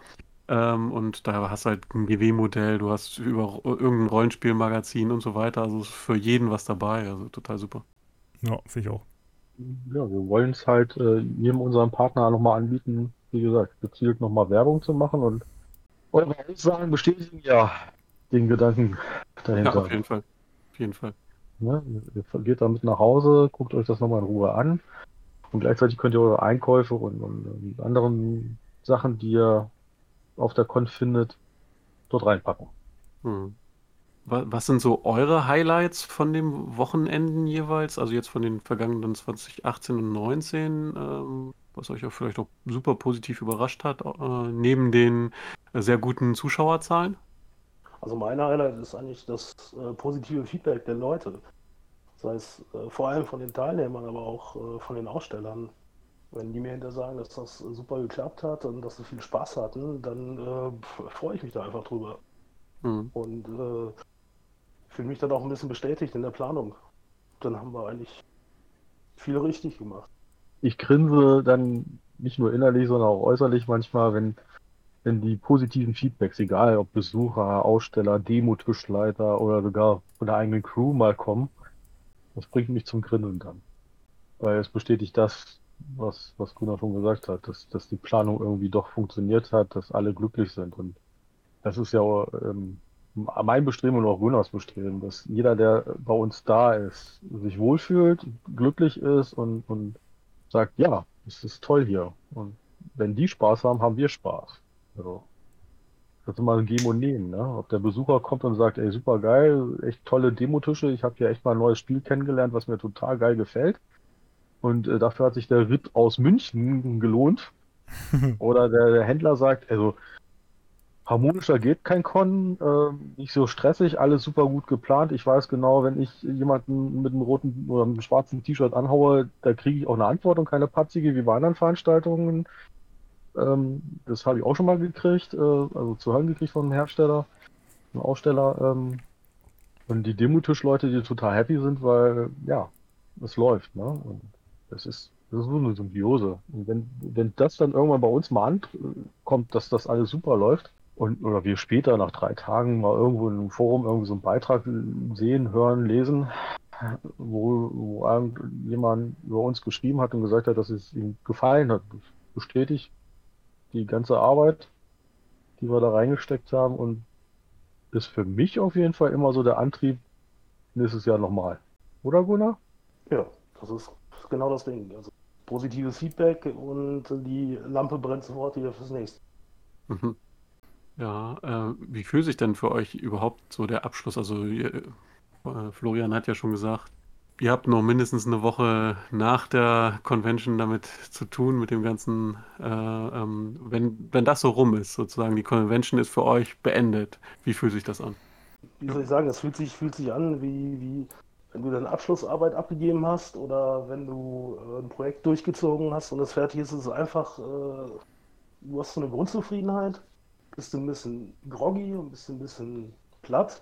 Ähm, und da hast du halt ein GW-Modell, du hast über irgendein Rollenspielmagazin und so weiter. Also ist für jeden was dabei. Also total super. Ja, finde ich auch. Ja, wir wollen es halt äh, jedem unserem Partner nochmal anbieten, wie gesagt, gezielt nochmal Werbung zu machen und eure Aussagen bestätigen ja den Gedanken dahinter. Ja, auf jeden Fall. Auf jeden Fall. Ne? Ihr geht damit nach Hause, guckt euch das nochmal in Ruhe an und gleichzeitig könnt ihr eure Einkäufe und, und, und anderen Sachen, die ihr auf der Con findet, dort reinpacken. Hm. Was sind so eure Highlights von den Wochenenden jeweils? Also jetzt von den vergangenen 2018 und 2019, ähm, was euch auch vielleicht auch super positiv überrascht hat, äh, neben den äh, sehr guten Zuschauerzahlen? Also mein Highlight ist eigentlich das äh, positive Feedback der Leute. Das heißt, äh, vor allem von den Teilnehmern, aber auch äh, von den Ausstellern. Wenn die mir hinter sagen, dass das super geklappt hat und dass sie viel Spaß hatten, dann äh, freue ich mich da einfach drüber. Mhm. Und äh, fühle mich dann auch ein bisschen bestätigt in der Planung. Dann haben wir eigentlich viel richtig gemacht. Ich grinse dann nicht nur innerlich, sondern auch äußerlich manchmal, wenn, wenn die positiven Feedbacks, egal ob Besucher, Aussteller, Demo-Tischleiter oder sogar von der eigenen Crew mal kommen, das bringt mich zum Grinsen dann. Weil es bestätigt das, was, was Gunnar schon gesagt hat, dass, dass die Planung irgendwie doch funktioniert hat, dass alle glücklich sind. Und das ist ja ähm, mein Bestreben und auch Gunnars Bestreben, dass jeder, der bei uns da ist, sich wohlfühlt, glücklich ist und, und sagt, ja, es ist toll hier. Und wenn die Spaß haben, haben wir Spaß. Also, das ist immer ein Geben und Nehmen. Ne? Ob der Besucher kommt und sagt, ey, super geil, echt tolle Demotische, ich habe hier echt mal ein neues Spiel kennengelernt, was mir total geil gefällt. Und äh, dafür hat sich der Ritt aus München gelohnt. <laughs> Oder der, der, Händler sagt, also harmonischer geht kein Con, äh, nicht so stressig, alles super gut geplant. Ich weiß genau, wenn ich jemanden mit einem roten oder einem schwarzen T-Shirt anhaue, da kriege ich auch eine Antwort und keine patzige wie bei anderen Veranstaltungen. Ähm, das habe ich auch schon mal gekriegt, äh, also zu hören gekriegt von einem Hersteller, einem Aussteller. Ähm, und die Demotisch-Leute, die total happy sind, weil ja, es läuft. Ne? Und das ist, das ist so eine Symbiose. Und wenn, wenn das dann irgendwann bei uns mal ankommt, dass das alles super läuft, und oder wir später nach drei Tagen mal irgendwo in einem Forum irgendwie so einen Beitrag sehen, hören, lesen, wo, wo jemand über uns geschrieben hat und gesagt hat, dass es ihm gefallen hat. Bestätigt die ganze Arbeit, die wir da reingesteckt haben und ist für mich auf jeden Fall immer so der Antrieb, nächstes Jahr nochmal. Oder Gunnar? Ja, das ist genau das Ding. Also positives Feedback und die Lampe brennt sofort wieder fürs nächste. Mhm. Ja, äh, wie fühlt sich denn für euch überhaupt so der Abschluss? Also ihr, äh, Florian hat ja schon gesagt, ihr habt noch mindestens eine Woche nach der Convention damit zu tun, mit dem ganzen, äh, ähm, wenn, wenn das so rum ist, sozusagen, die Convention ist für euch beendet. Wie fühlt sich das an? Wie soll ich sagen, es fühlt sich, fühlt sich an, wie, wie wenn du deine Abschlussarbeit abgegeben hast oder wenn du äh, ein Projekt durchgezogen hast und es fertig ist, ist es einfach, äh, du hast so eine Grundzufriedenheit bist du ein bisschen groggy und bist ein bisschen platt,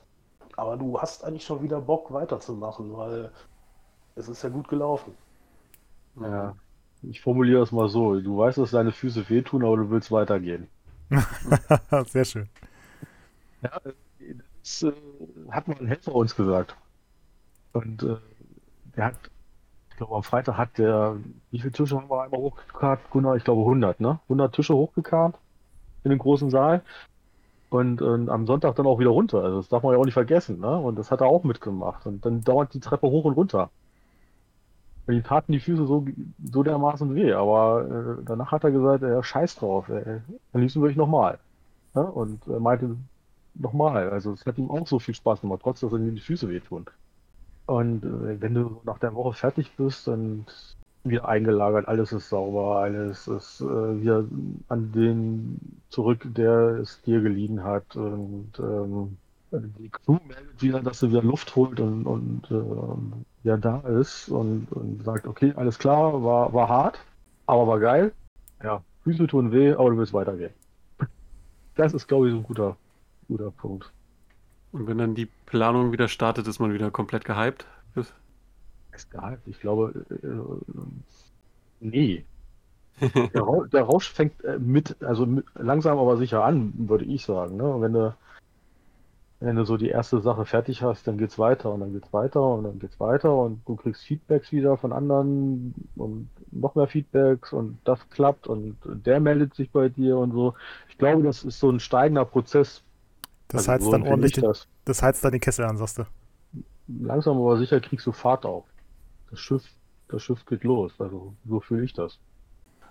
aber du hast eigentlich schon wieder Bock weiterzumachen, weil es ist ja gut gelaufen. Ja, ich formuliere es mal so. Du weißt, dass deine Füße wehtun, aber du willst weitergehen. <laughs> Sehr schön. Ja, das äh, hat mal ein Helfer uns gesagt. Und äh, der hat, ich glaube, am Freitag hat der, wie viele Tische haben wir einmal hochgekarrt? Gunnar, ich glaube 100, ne? 100 Tische hochgekarrt in den großen Saal. Und, und, am Sonntag dann auch wieder runter. Also das darf man ja auch nicht vergessen. Ne? Und das hat er auch mitgemacht. Und dann dauert die Treppe hoch und runter. Und ihm taten die Füße so, so dermaßen weh. Aber äh, danach hat er gesagt, er scheiß drauf. Ey. Am liebsten würde ich nochmal. Ne? Und er meinte, nochmal. Also es hat ihm auch so viel Spaß gemacht, trotz dass ihm die Füße wehtun. Und äh, wenn du nach der Woche fertig bist, dann wieder eingelagert, alles ist sauber, alles ist äh, wieder an den zurück, der es dir geliehen hat. Und ähm, die Crew meldet wieder, dass sie wieder Luft holt und, und äh, wieder da ist und, und sagt, okay, alles klar, war, war hart, aber war geil. Ja, Füße tun weh, aber du willst weitergehen. Das ist, glaube ich, so ein guter, guter Punkt. Und wenn dann die Planung wieder startet, ist man wieder komplett gehypt? Ist geil. Ich glaube, äh, äh, nee. <laughs> Der, Rausch, der Rausch fängt äh, mit, also mit, langsam aber sicher an, würde ich sagen. Ne? Wenn du, wenn du so die erste Sache fertig hast, dann geht's weiter und dann geht's weiter und dann geht's weiter und du kriegst Feedbacks wieder von anderen und noch mehr Feedbacks und das klappt und der meldet sich bei dir und so. Ich glaube, das ist so ein steigender Prozess. Das Also heizt dann ordentlich, ich den, das. das heizt dann den Kessel an, sagst du. Langsam aber sicher kriegst du Fahrt auf. Das Schiff, das Schiff geht los. Also so fühle ich das.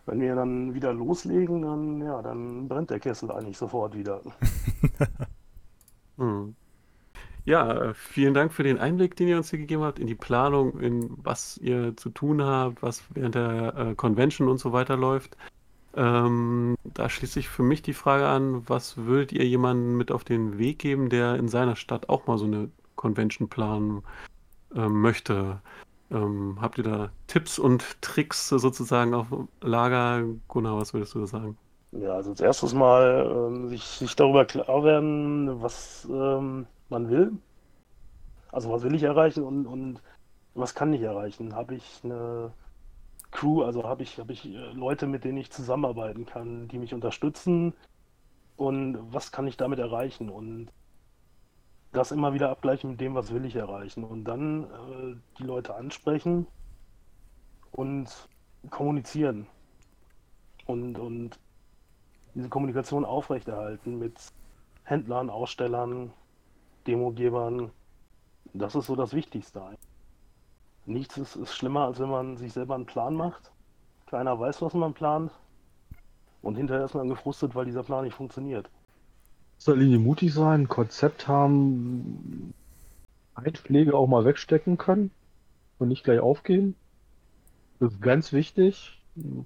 Wenn wir dann wieder loslegen, dann, ja, dann brennt der Kessel eigentlich sofort wieder. <laughs> Hm. Ja, äh, vielen Dank für den Einblick, den ihr uns hier gegeben habt in die Planung, in was ihr zu tun habt, was während der äh, Convention und so weiter läuft. Ähm, da schließt sich für mich die Frage an, was würdet ihr jemandem mit auf den Weg geben, der in seiner Stadt auch mal so eine Convention planen ähm, möchte? Ähm, habt ihr da Tipps und Tricks sozusagen auf Lager? Gunnar, was würdest du da sagen? Ja, also als erstes mal ähm, sich, sich darüber klar werden, was ähm, man will. Also was will ich erreichen und, und was kann ich erreichen? Habe ich eine Crew, also habe ich, habe ich äh, Leute, mit denen ich zusammenarbeiten kann, die mich unterstützen und was kann ich damit erreichen? Und das immer wieder abgleichen mit dem, was will ich erreichen. Und dann äh, die Leute ansprechen und kommunizieren. Und, und diese Kommunikation aufrechterhalten mit Händlern, Ausstellern, Demogebern. Das ist so das Wichtigste. eigentlich. Nichts ist, ist schlimmer, als wenn man sich selber einen Plan macht. Keiner weiß, was man plant. Und hinterher ist man gefrustet, weil dieser Plan nicht funktioniert. In erster Linie mutig sein, ein Konzept haben, Einschläge auch mal wegstecken können und nicht gleich aufgeben. Das ist ganz wichtig.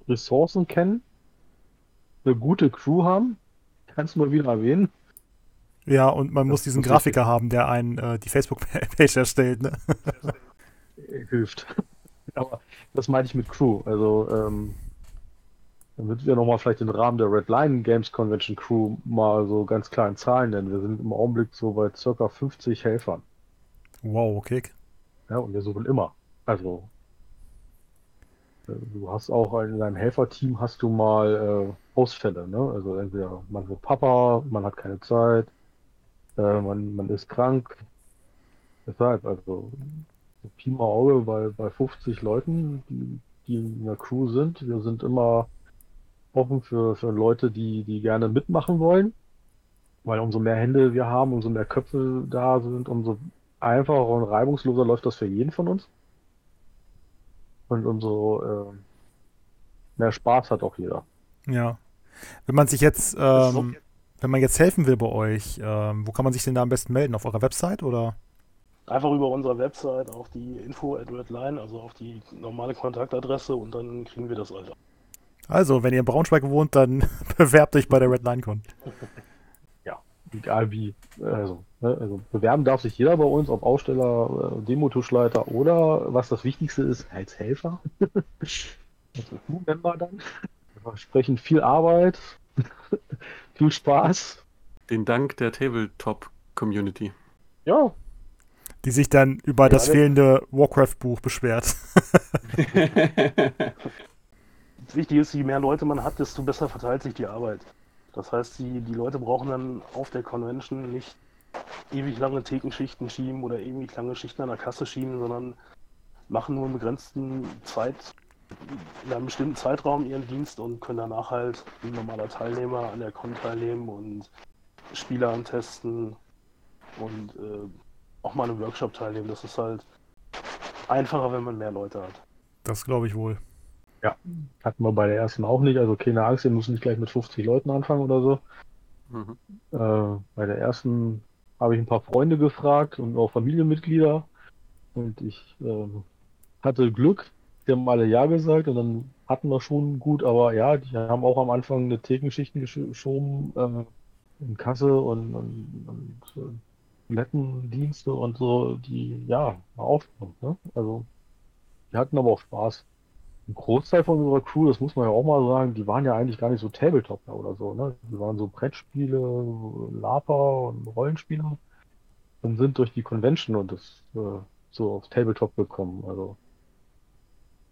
Ressourcen kennen, eine gute Crew haben, kannst du mal wieder erwähnen. Ja, und man Das muss diesen Grafiker haben, der einen äh, die Facebook-Page erstellt. Ne? <laughs> hilft. <laughs> Aber das meine ich mit Crew. Also, ähm, damit wir nochmal vielleicht den Rahmen der Red Lion Games Convention Crew mal so ganz klar in Zahlen nennen. Wir sind im Augenblick so bei circa 50 Helfern. Wow, okay. Ja, und wir suchen immer. Also, äh, du hast auch in deinem Helferteam hast du mal äh, Ausfälle, ne? Also entweder man wird Papa, man hat keine Zeit, äh, man, man ist krank. Deshalb, also so Pi mal Auge bei, bei 50 Leuten, die, die in der Crew sind. Wir sind immer offen für, für Leute, die, die gerne mitmachen wollen. Weil umso mehr Hände wir haben, umso mehr Köpfe da sind, umso einfacher und reibungsloser läuft das für jeden von uns. Und umso äh, mehr Spaß hat auch jeder. Ja. Wenn man sich jetzt, ähm, wenn man jetzt helfen will bei euch, ähm, wo kann man sich denn da am besten melden? Auf eurer Website oder? Einfach über unsere Website auf die Info at Redline, also auf die normale Kontaktadresse und dann kriegen wir das halt. Also, wenn ihr in Braunschweig wohnt, dann <laughs> bewerbt euch bei der Red Line Con. <laughs> Egal wie. Also, ne, also bewerben darf sich jeder bei uns, ob Aussteller, äh, Demotuschleiter oder was das Wichtigste ist, als Helfer. <laughs> also Crew-Member dann. Wir versprechen viel Arbeit, viel Spaß. Den Dank der Tabletop-Community. Ja, Die sich dann über das Ja, fehlende Warcraft-Buch beschwert. <laughs> Wichtig ist, je mehr Leute man hat, desto besser verteilt sich die Arbeit. Das heißt, die, die Leute brauchen dann auf der Convention nicht ewig lange Thekenschichten schieben oder ewig lange Schichten an der Kasse schieben, sondern machen nur in begrenzten Zeit, in einem bestimmten Zeitraum ihren Dienst und können danach halt wie ein normaler Teilnehmer an der Con teilnehmen und Spiele antesten und äh, auch mal an einem Workshop teilnehmen. Das ist halt einfacher, wenn man mehr Leute hat. Das glaube ich wohl. hatten wir bei der ersten auch nicht. Also keine Angst, wir müssen nicht gleich mit 50 Leuten anfangen oder so. Mhm. Äh, bei der ersten habe ich ein paar Freunde gefragt und auch Familienmitglieder. Und ich ähm, hatte Glück, die haben alle Ja gesagt und dann hatten wir schon gut, aber ja, die haben auch am Anfang eine Thekenschichten gesch- geschoben äh, in Kasse und, und, und äh, Toilettendienste und so, die ja Aufwand, ne? Also die hatten aber auch Spaß. Ein Großteil von unserer Crew, das muss man ja auch mal sagen, die waren ja eigentlich gar nicht so Tabletopper oder so, ne? Die waren so Brettspiele, Laper und Rollenspieler und sind durch die Convention und das äh, so aufs Tabletop gekommen. Also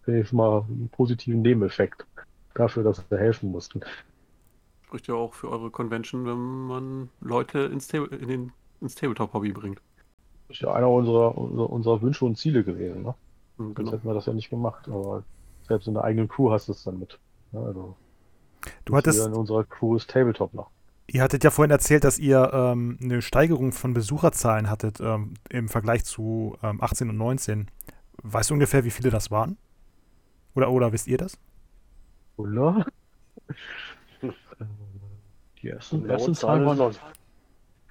finde ich mal einen positiven Nebeneffekt dafür, dass wir helfen mussten. Spricht ja auch für eure Convention, wenn man Leute ins, Table, in den, ins Tabletop-Hobby bringt. Das ist ja einer unserer, unserer, unserer Wünsche und Ziele gewesen. Ne? Mhm, Sonst Genau. hätten wir das ja nicht gemacht. Aber selbst in der eigenen Crew hast du es dann mit. Ja, also Du hattest, in unserer Crew ist Tabletop noch. ihr hattet ja vorhin erzählt, dass ihr ähm, eine Steigerung von Besucherzahlen hattet ähm, im Vergleich zu ähm, 18 und 19. Weißt du ungefähr, wie viele das waren? Oder, oder wisst ihr das? Oder? <laughs> Die ersten, Genaue ersten Zahlen Zahlen waren noch-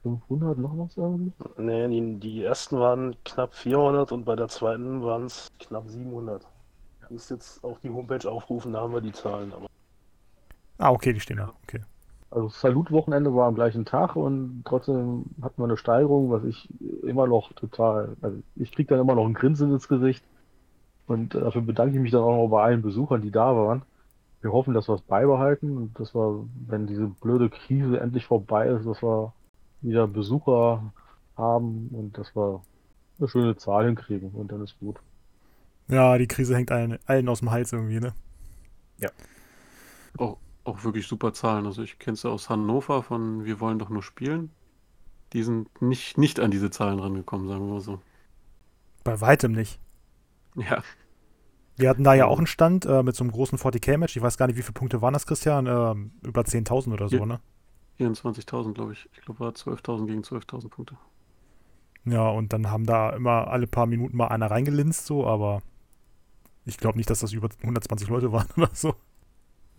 500 noch was irgendwie? Nee, die, die ersten waren knapp 400 und bei der zweiten waren es knapp 700. Ich muss jetzt auch die Homepage aufrufen, da haben wir die Zahlen. Aber Ah, okay, die stehen da. Okay. Also das Salutwochenende war am gleichen Tag und trotzdem hatten wir eine Steigerung, was ich immer noch total, also ich krieg dann immer noch ein Grinsen ins Gesicht und äh, dafür bedanke ich mich dann auch noch bei allen Besuchern, die da waren. Wir hoffen, dass wir es beibehalten und dass wir, wenn diese blöde Krise endlich vorbei ist, dass wir wieder Besucher haben und dass wir eine schöne Zahl hinkriegen und dann ist gut. Ja, die Krise hängt allen, allen aus dem Hals irgendwie, ne? Auch, auch wirklich super Zahlen. Also ich kenne es ja aus Hannover von Wir wollen doch nur spielen. Die sind nicht, nicht an diese Zahlen rangekommen, sagen wir mal so. Bei weitem nicht. Ja, Wir hatten da ja auch einen Stand äh, mit so einem großen 40k-Match. Ich weiß gar nicht, wie viele Punkte waren das, Christian? Ähm, über 10.000 oder so, Ja. ne? 24.000, glaube ich. Ich glaube, war 12.000 gegen 12.000 Punkte. Ja, und dann haben da immer alle paar Minuten mal einer reingelinst, so, aber ich glaube nicht, dass das über 120 Leute waren <laughs> oder so.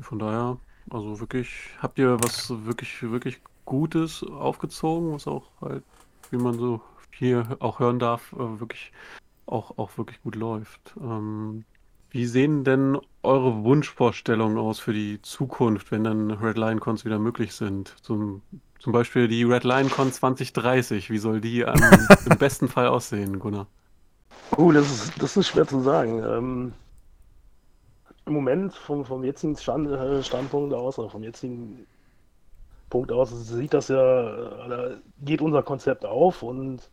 Von daher, also wirklich, habt ihr was wirklich, wirklich Gutes aufgezogen, was auch halt, wie man so hier auch hören darf, äh, wirklich auch, auch wirklich gut läuft. Ähm, wie sehen denn eure Wunschvorstellungen aus für die Zukunft, wenn dann Red Lion Cons wieder möglich sind? Zum, zum Beispiel die Red Lion Con 2030. Wie soll die am, <laughs> im besten Fall aussehen, Gunnar? Cool, das ist, das ist schwer zu sagen. Ähm, Im Moment vom, vom jetzigen Stand, äh, Standpunkt aus, oder vom jetzigen Punkt aus, sieht das ja, geht unser Konzept auf und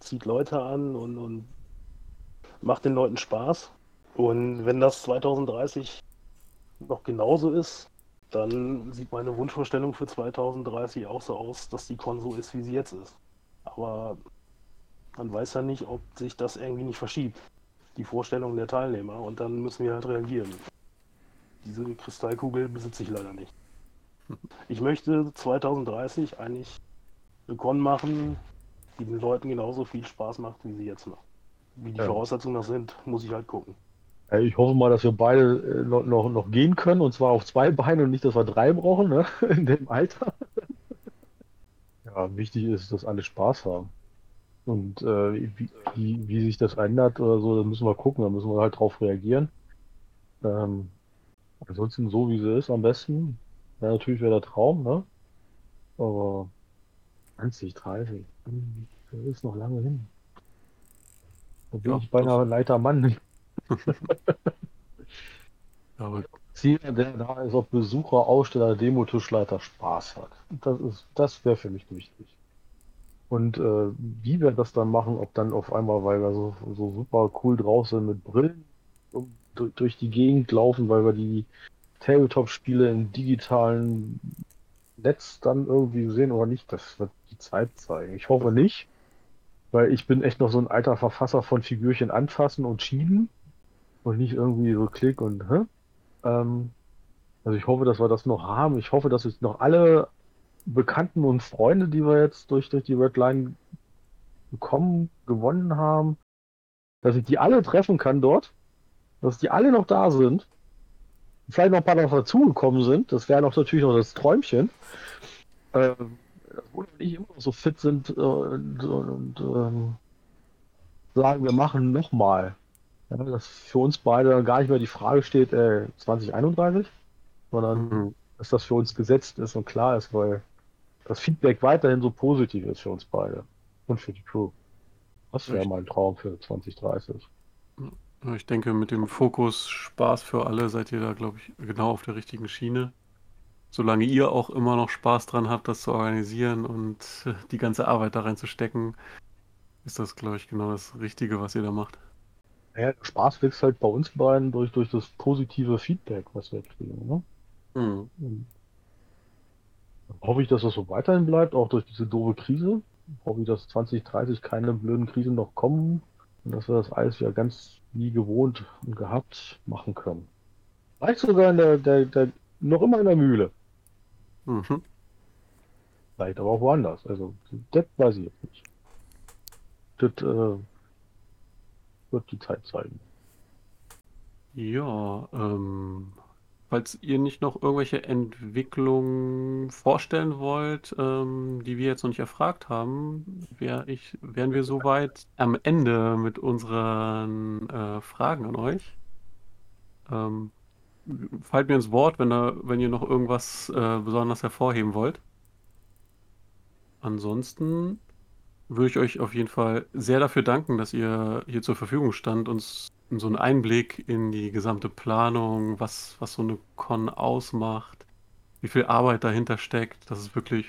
zieht Leute an und, und macht den Leuten Spaß. Und wenn das 2030 noch genauso ist, dann sieht meine Wunschvorstellung für 2030 auch so aus, dass die Con so ist, wie sie jetzt ist. Aber man weiß ja nicht, ob sich das irgendwie nicht verschiebt. Die Vorstellung der Teilnehmer und dann müssen wir halt reagieren. Diese Kristallkugel besitze ich leider nicht. Ich möchte 2030 eigentlich eine Con machen, die den Leuten genauso viel Spaß macht, wie sie jetzt macht. Wie die Ja. Voraussetzungen das sind, muss ich halt gucken. Ich hoffe mal, dass wir beide äh, noch, noch, noch gehen können und zwar auf zwei Beinen und nicht, dass wir drei brauchen, ne? <laughs> In dem Alter. Ja, wichtig ist, dass alle Spaß haben. Und äh, wie, wie, wie sich das ändert oder so, da müssen wir gucken, da müssen wir halt drauf reagieren. Ähm, ansonsten so wie sie ist am besten. Ja, natürlich wäre der Traum, ne? Aber 20, 30, hm, das ist noch lange hin. Da bin Ja, ich beinahe ein leiter Mann. Aber Ziel, der da ist, ob Besucher, Aussteller, Demo-Tischleiter Spaß hat. Das das wäre für mich wichtig. Und äh, wie wir das dann machen, ob dann auf einmal, weil wir so, so super cool drauf sind mit Brillen durch, durch die Gegend laufen, weil wir die Tabletop-Spiele im digitalen Netz dann irgendwie sehen oder nicht, das wird die Zeit zeigen. Ich hoffe nicht, weil ich bin echt noch so ein alter Verfasser von Figürchen anfassen und schieben und nicht irgendwie so Klick und hä? Ähm, also ich hoffe, dass wir das noch haben. Ich hoffe, dass jetzt noch alle Bekannten und Freunde, die wir jetzt durch, durch die Red Line bekommen, gewonnen haben, dass ich die alle treffen kann dort, dass die alle noch da sind. Vielleicht noch ein paar noch dazugekommen sind. Das wäre noch natürlich noch das Träumchen. Ähm, und ich immer so fit sind äh, und, und ähm, sagen, wir machen nochmal. Ja, dass für uns beide gar nicht mehr die Frage steht, äh, 2031, sondern mhm. dass das für uns gesetzt ist und klar ist, weil das Feedback weiterhin so positiv ist für uns beide und für die Crew. Das wäre mein Traum für 2030. Ja, Ich denke, mit dem Fokus Spaß für alle seid ihr da, glaube ich, genau auf der richtigen Schiene. Solange ihr auch immer noch Spaß dran habt, das zu organisieren und die ganze Arbeit da reinzustecken, ist das, glaube ich, genau das Richtige, was ihr da macht. Ja, der Spaß wächst halt bei uns beiden durch, durch das positive Feedback, was wir kriegen. Ne? Hm. Und dann hoffe ich, dass das so weiterhin bleibt, auch durch diese doofe Krise. Hoffe ich, dass 2030 keine blöden Krisen noch kommen und dass wir das alles wieder ganz wie gewohnt und gehabt machen können. Vielleicht sogar in der, der, der, noch immer in der Mühle. Mhm. Vielleicht aber auch woanders. Also, das weiß ich jetzt nicht. Das äh, wird die Zeit zeigen. Ja, ähm, falls ihr nicht noch irgendwelche Entwicklungen vorstellen wollt, ähm, die wir jetzt noch nicht erfragt haben, wär ich, wären wir soweit am Ende mit unseren äh, Fragen an euch. Ähm, fallt mir ins Wort, wenn, da, wenn ihr noch irgendwas äh, besonders hervorheben wollt. Ansonsten würde ich euch auf jeden Fall sehr dafür danken, dass ihr hier zur Verfügung stand, uns so einen Einblick in die gesamte Planung, was, was so eine Con ausmacht, wie viel Arbeit dahinter steckt. Das ist wirklich,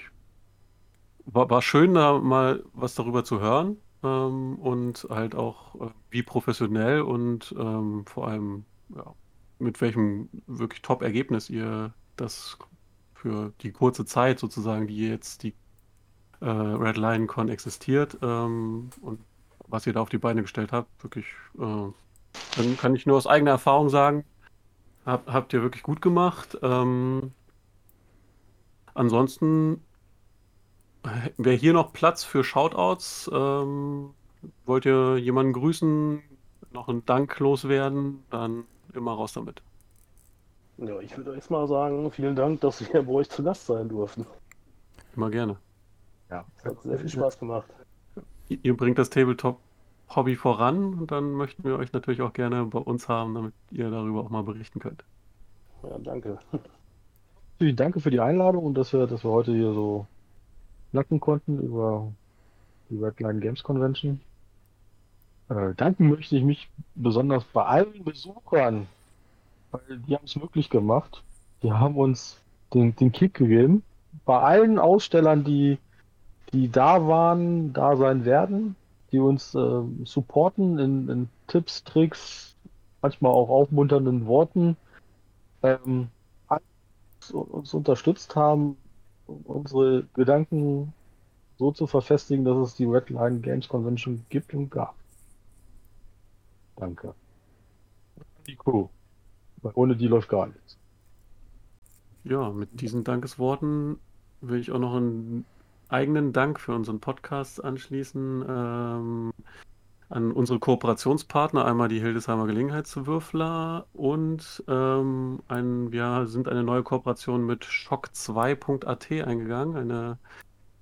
war, war schön, da mal was darüber zu hören ähm, und halt auch, äh, wie professionell und ähm, vor allem, ja, mit welchem wirklich Top-Ergebnis ihr das für die kurze Zeit sozusagen, die jetzt die äh, Red Lion Con existiert ähm, und was ihr da auf die Beine gestellt habt, wirklich, äh, dann kann ich nur aus eigener Erfahrung sagen, hab, habt ihr wirklich gut gemacht. Ähm, ansonsten wäre hier noch Platz für Shoutouts. Ähm, wollt ihr jemanden grüßen, noch einen Dank loswerden, dann immer raus damit. Ja, ich würde jetzt mal sagen, vielen Dank, dass wir bei euch zu Gast sein durften. Immer gerne. Ja. Es hat sehr viel Spaß gemacht. Ihr bringt das Tabletop-Hobby voran und dann möchten wir euch natürlich auch gerne bei uns haben, damit ihr darüber auch mal berichten könnt. Ja, danke. Vielen Dank für die Einladung und dass wir, dass wir heute hier so nacken konnten über die Redline Games Convention. Äh, danken möchte ich mich besonders bei allen Besuchern, weil die haben es möglich gemacht. Die haben uns den, den Kick gegeben. Bei allen Ausstellern, die, die da waren, da sein werden, die uns äh, supporten in, in Tipps, Tricks, manchmal auch aufmunternden Worten, ähm, uns unterstützt haben, um unsere Gedanken so zu verfestigen, dass es die Redline Games Convention gibt und gab. Danke. Die Crew. Weil ohne die läuft gar nichts. Ja, mit diesen Dankesworten will ich auch noch einen eigenen Dank für unseren Podcast anschließen ähm, an unsere Kooperationspartner, einmal die Hildesheimer Gelegenheitswürfler und ähm, ein, wir sind eine neue Kooperation mit shock2.at eingegangen, eine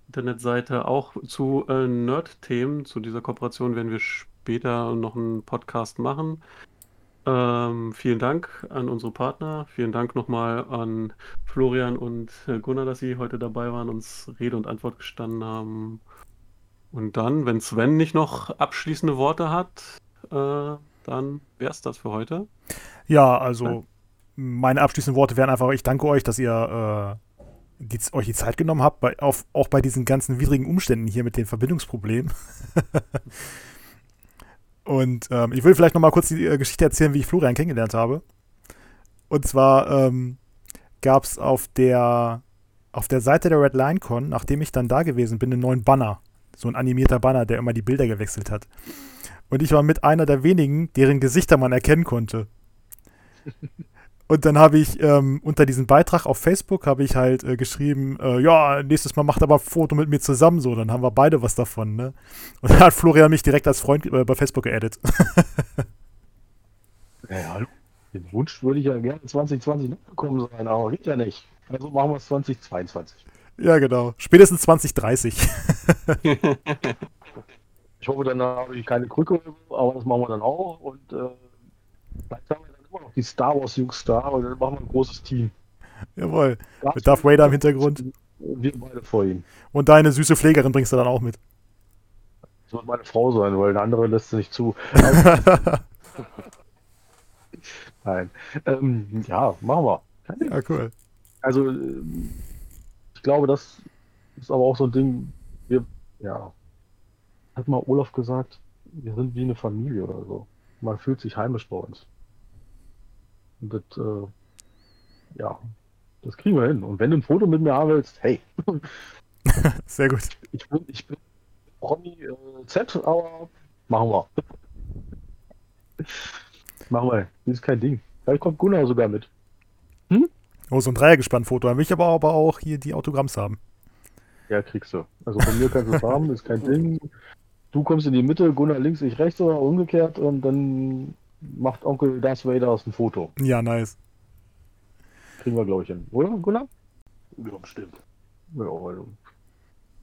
Internetseite auch zu äh, Nerd-Themen. Zu dieser Kooperation werden wir später noch einen Podcast machen. Ähm, vielen Dank an unsere Partner. Vielen Dank nochmal an Florian und äh, Gunnar, dass sie heute dabei waren, uns Rede und Antwort gestanden haben. Und dann, wenn Sven nicht noch abschließende Worte hat, äh, dann wäre es das für heute. Ja, also meine abschließenden Worte wären einfach, ich danke euch, dass ihr äh, die, euch die Zeit genommen habt, bei, auf, auch bei diesen ganzen widrigen Umständen hier mit den Verbindungsproblemen. <laughs> Und ähm, ich will vielleicht noch mal kurz die äh, Geschichte erzählen, wie ich Florian kennengelernt habe. Und zwar ähm, gab es auf der, auf der Seite der Red Line Con, nachdem ich dann da gewesen bin, einen neuen Banner. So ein animierter Banner, der immer die Bilder gewechselt hat. Und ich war mit einer der wenigen, deren Gesichter man erkennen konnte. <laughs> Und dann habe ich ähm, unter diesem Beitrag auf Facebook habe ich halt äh, geschrieben, äh, ja, nächstes Mal macht aber ein Foto mit mir zusammen so, dann haben wir beide was davon, ne? Und dann hat Florian mich direkt als Freund äh, bei Facebook geaddet. <laughs> Ja, hallo. Den Wunsch würde ich ja gerne 2020 nachgekommen sein, aber geht ja nicht. Also machen wir es 2022. ja, genau. Spätestens 2030. <laughs> Ich hoffe, dann habe ich keine Krücke, aber das machen wir dann auch. Und äh, vielleicht haben wir immer noch die Star Wars Jungs da und dann machen wir ein großes Team. Jawohl. Mit Darth Vader im Hintergrund. Wir beide vor ihm. Und deine süße Pflegerin bringst du dann auch mit. Das wird meine Frau sein, weil eine andere lässt sie nicht zu. <laughs> Nein. Ähm, ja, machen wir. ja, cool. Also, ähm, ich glaube, das ist aber auch so ein Ding, wir, ja, hat mal Olaf gesagt, wir sind wie eine Familie oder so. man fühlt sich heimisch bei uns. Und das, äh, ja, das kriegen wir hin. Und wenn du ein Foto mit mir haben willst, hey, <laughs> Sehr gut. ich bin, ich bin Promi äh, Z, aber machen wir. machen wir. Das ist kein Ding. Vielleicht kommt Gunnar sogar mit. Oh, so ein Dreiergespann-Foto. Dann will ich aber, aber auch hier die Autogramms haben. Ja, kriegst du. Also von mir kannst du es haben, ist kein Ding. Du kommst in die Mitte, Gunnar links, ich rechts oder umgekehrt und dann macht Onkel Darth Vader aus ein Foto. Ja, nice. Kriegen wir, glaube ich, hin. Oder, Gunnar? Ja, bestimmt. Ja, also,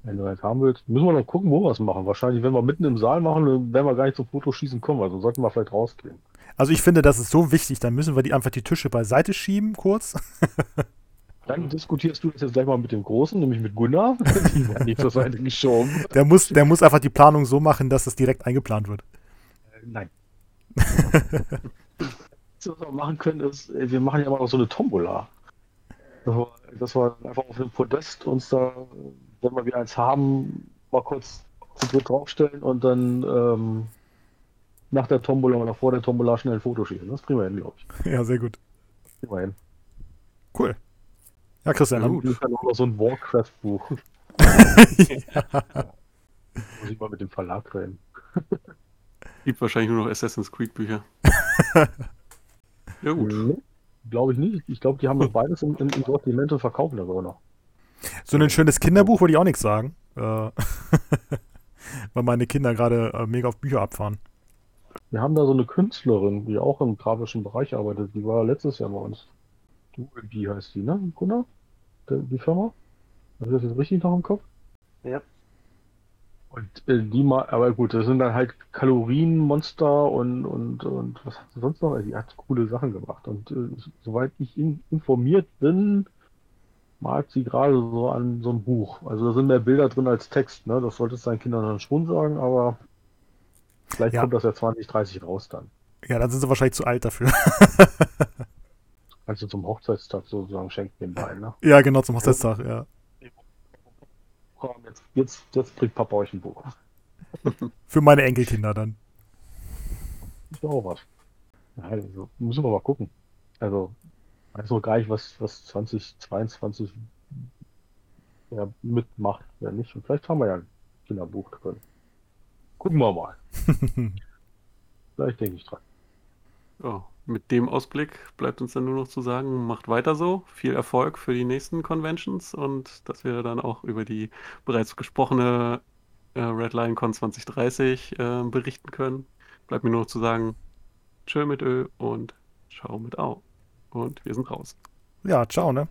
wenn du eins haben willst, müssen wir noch gucken, wo wir es machen. Wahrscheinlich, wenn wir mitten im Saal machen, dann werden wir gar nicht zum Fotoschießen kommen. Also sollten wir vielleicht rausgehen. Also ich finde, das ist so wichtig, dann müssen wir die einfach die Tische beiseite schieben, kurz. <laughs> Dann diskutierst du das jetzt gleich mal mit dem Großen, nämlich mit Gunnar. <laughs> Die werden nicht zur Seite geschoben. Der muss, der muss einfach die Planung so machen, dass es direkt eingeplant wird. Äh, Nein. Was wir machen können, ist, wir machen ja immer noch so eine Tombola. Dass wir, einfach auf dem Podest uns da, wenn wir wieder eins haben, mal kurz draufstellen und dann ähm, nach der Tombola oder vor der Tombola schnell ein Foto schießen. Das kriegen wir hin, glaube ich. Ja, sehr gut. Kriegen wir hin. Cool. Ja, Christian, Ja, gut. Ist dann auch noch so ein Warcraft-Buch. <laughs> Muss ich mal mit dem Verlag reden. Gibt wahrscheinlich nur noch Assassin's Creed Bücher. <laughs> ja gut. Nee, Glaube ich nicht. Ich glaube, die haben noch beides im, im, im Sortiment und verkaufen das auch noch. so ein schönes Kinderbuch würde ich auch nichts sagen. Äh, <laughs> weil meine Kinder gerade äh, mega auf Bücher abfahren. Wir haben da so eine Künstlerin, die auch im grafischen Bereich arbeitet. Die war letztes Jahr bei uns. Dualby heißt die, ne? Gunnar? Die Firma? Habe ich das jetzt richtig noch im Kopf? Ja. Und äh, die mal, aber gut, das sind dann halt Kalorienmonster und, und, und was hat sie sonst noch? Die hat coole Sachen gemacht. Und äh, soweit ich in, informiert bin, malt sie gerade so an so einem Buch. Also da sind mehr Bilder drin als Text, ne? Das sollte es seinen Kindern dann schon sagen, aber vielleicht Ja. kommt das ja 2030 raus dann. Ja, dann sind sie wahrscheinlich zu alt dafür. Du zum Hochzeitstag sozusagen schenken den beiden, ne? ja, genau, zum Hochzeitstag, ja. Komm, Jetzt, jetzt, jetzt bringt Papa euch ein Buch. <laughs> Für meine Enkelkinder dann. Ist ja auch was. Ja, also, müssen wir mal gucken. Also, weiß noch gar nicht, was, was 2022 ja, mitmacht, wer nicht. Und vielleicht haben wir ja ein Kinderbuch drin. Gucken wir mal. <laughs> Vielleicht denke ich dran. Ja, mit dem Ausblick bleibt uns dann nur noch zu sagen, macht weiter so. Viel Erfolg für die nächsten Conventions und dass wir dann auch über die bereits gesprochene äh, Red Lion Con 2030 äh, berichten können. Bleibt mir nur noch zu sagen, tschö mit Ö und ciao mit Au. Und wir sind raus. Ja, ciao, ne?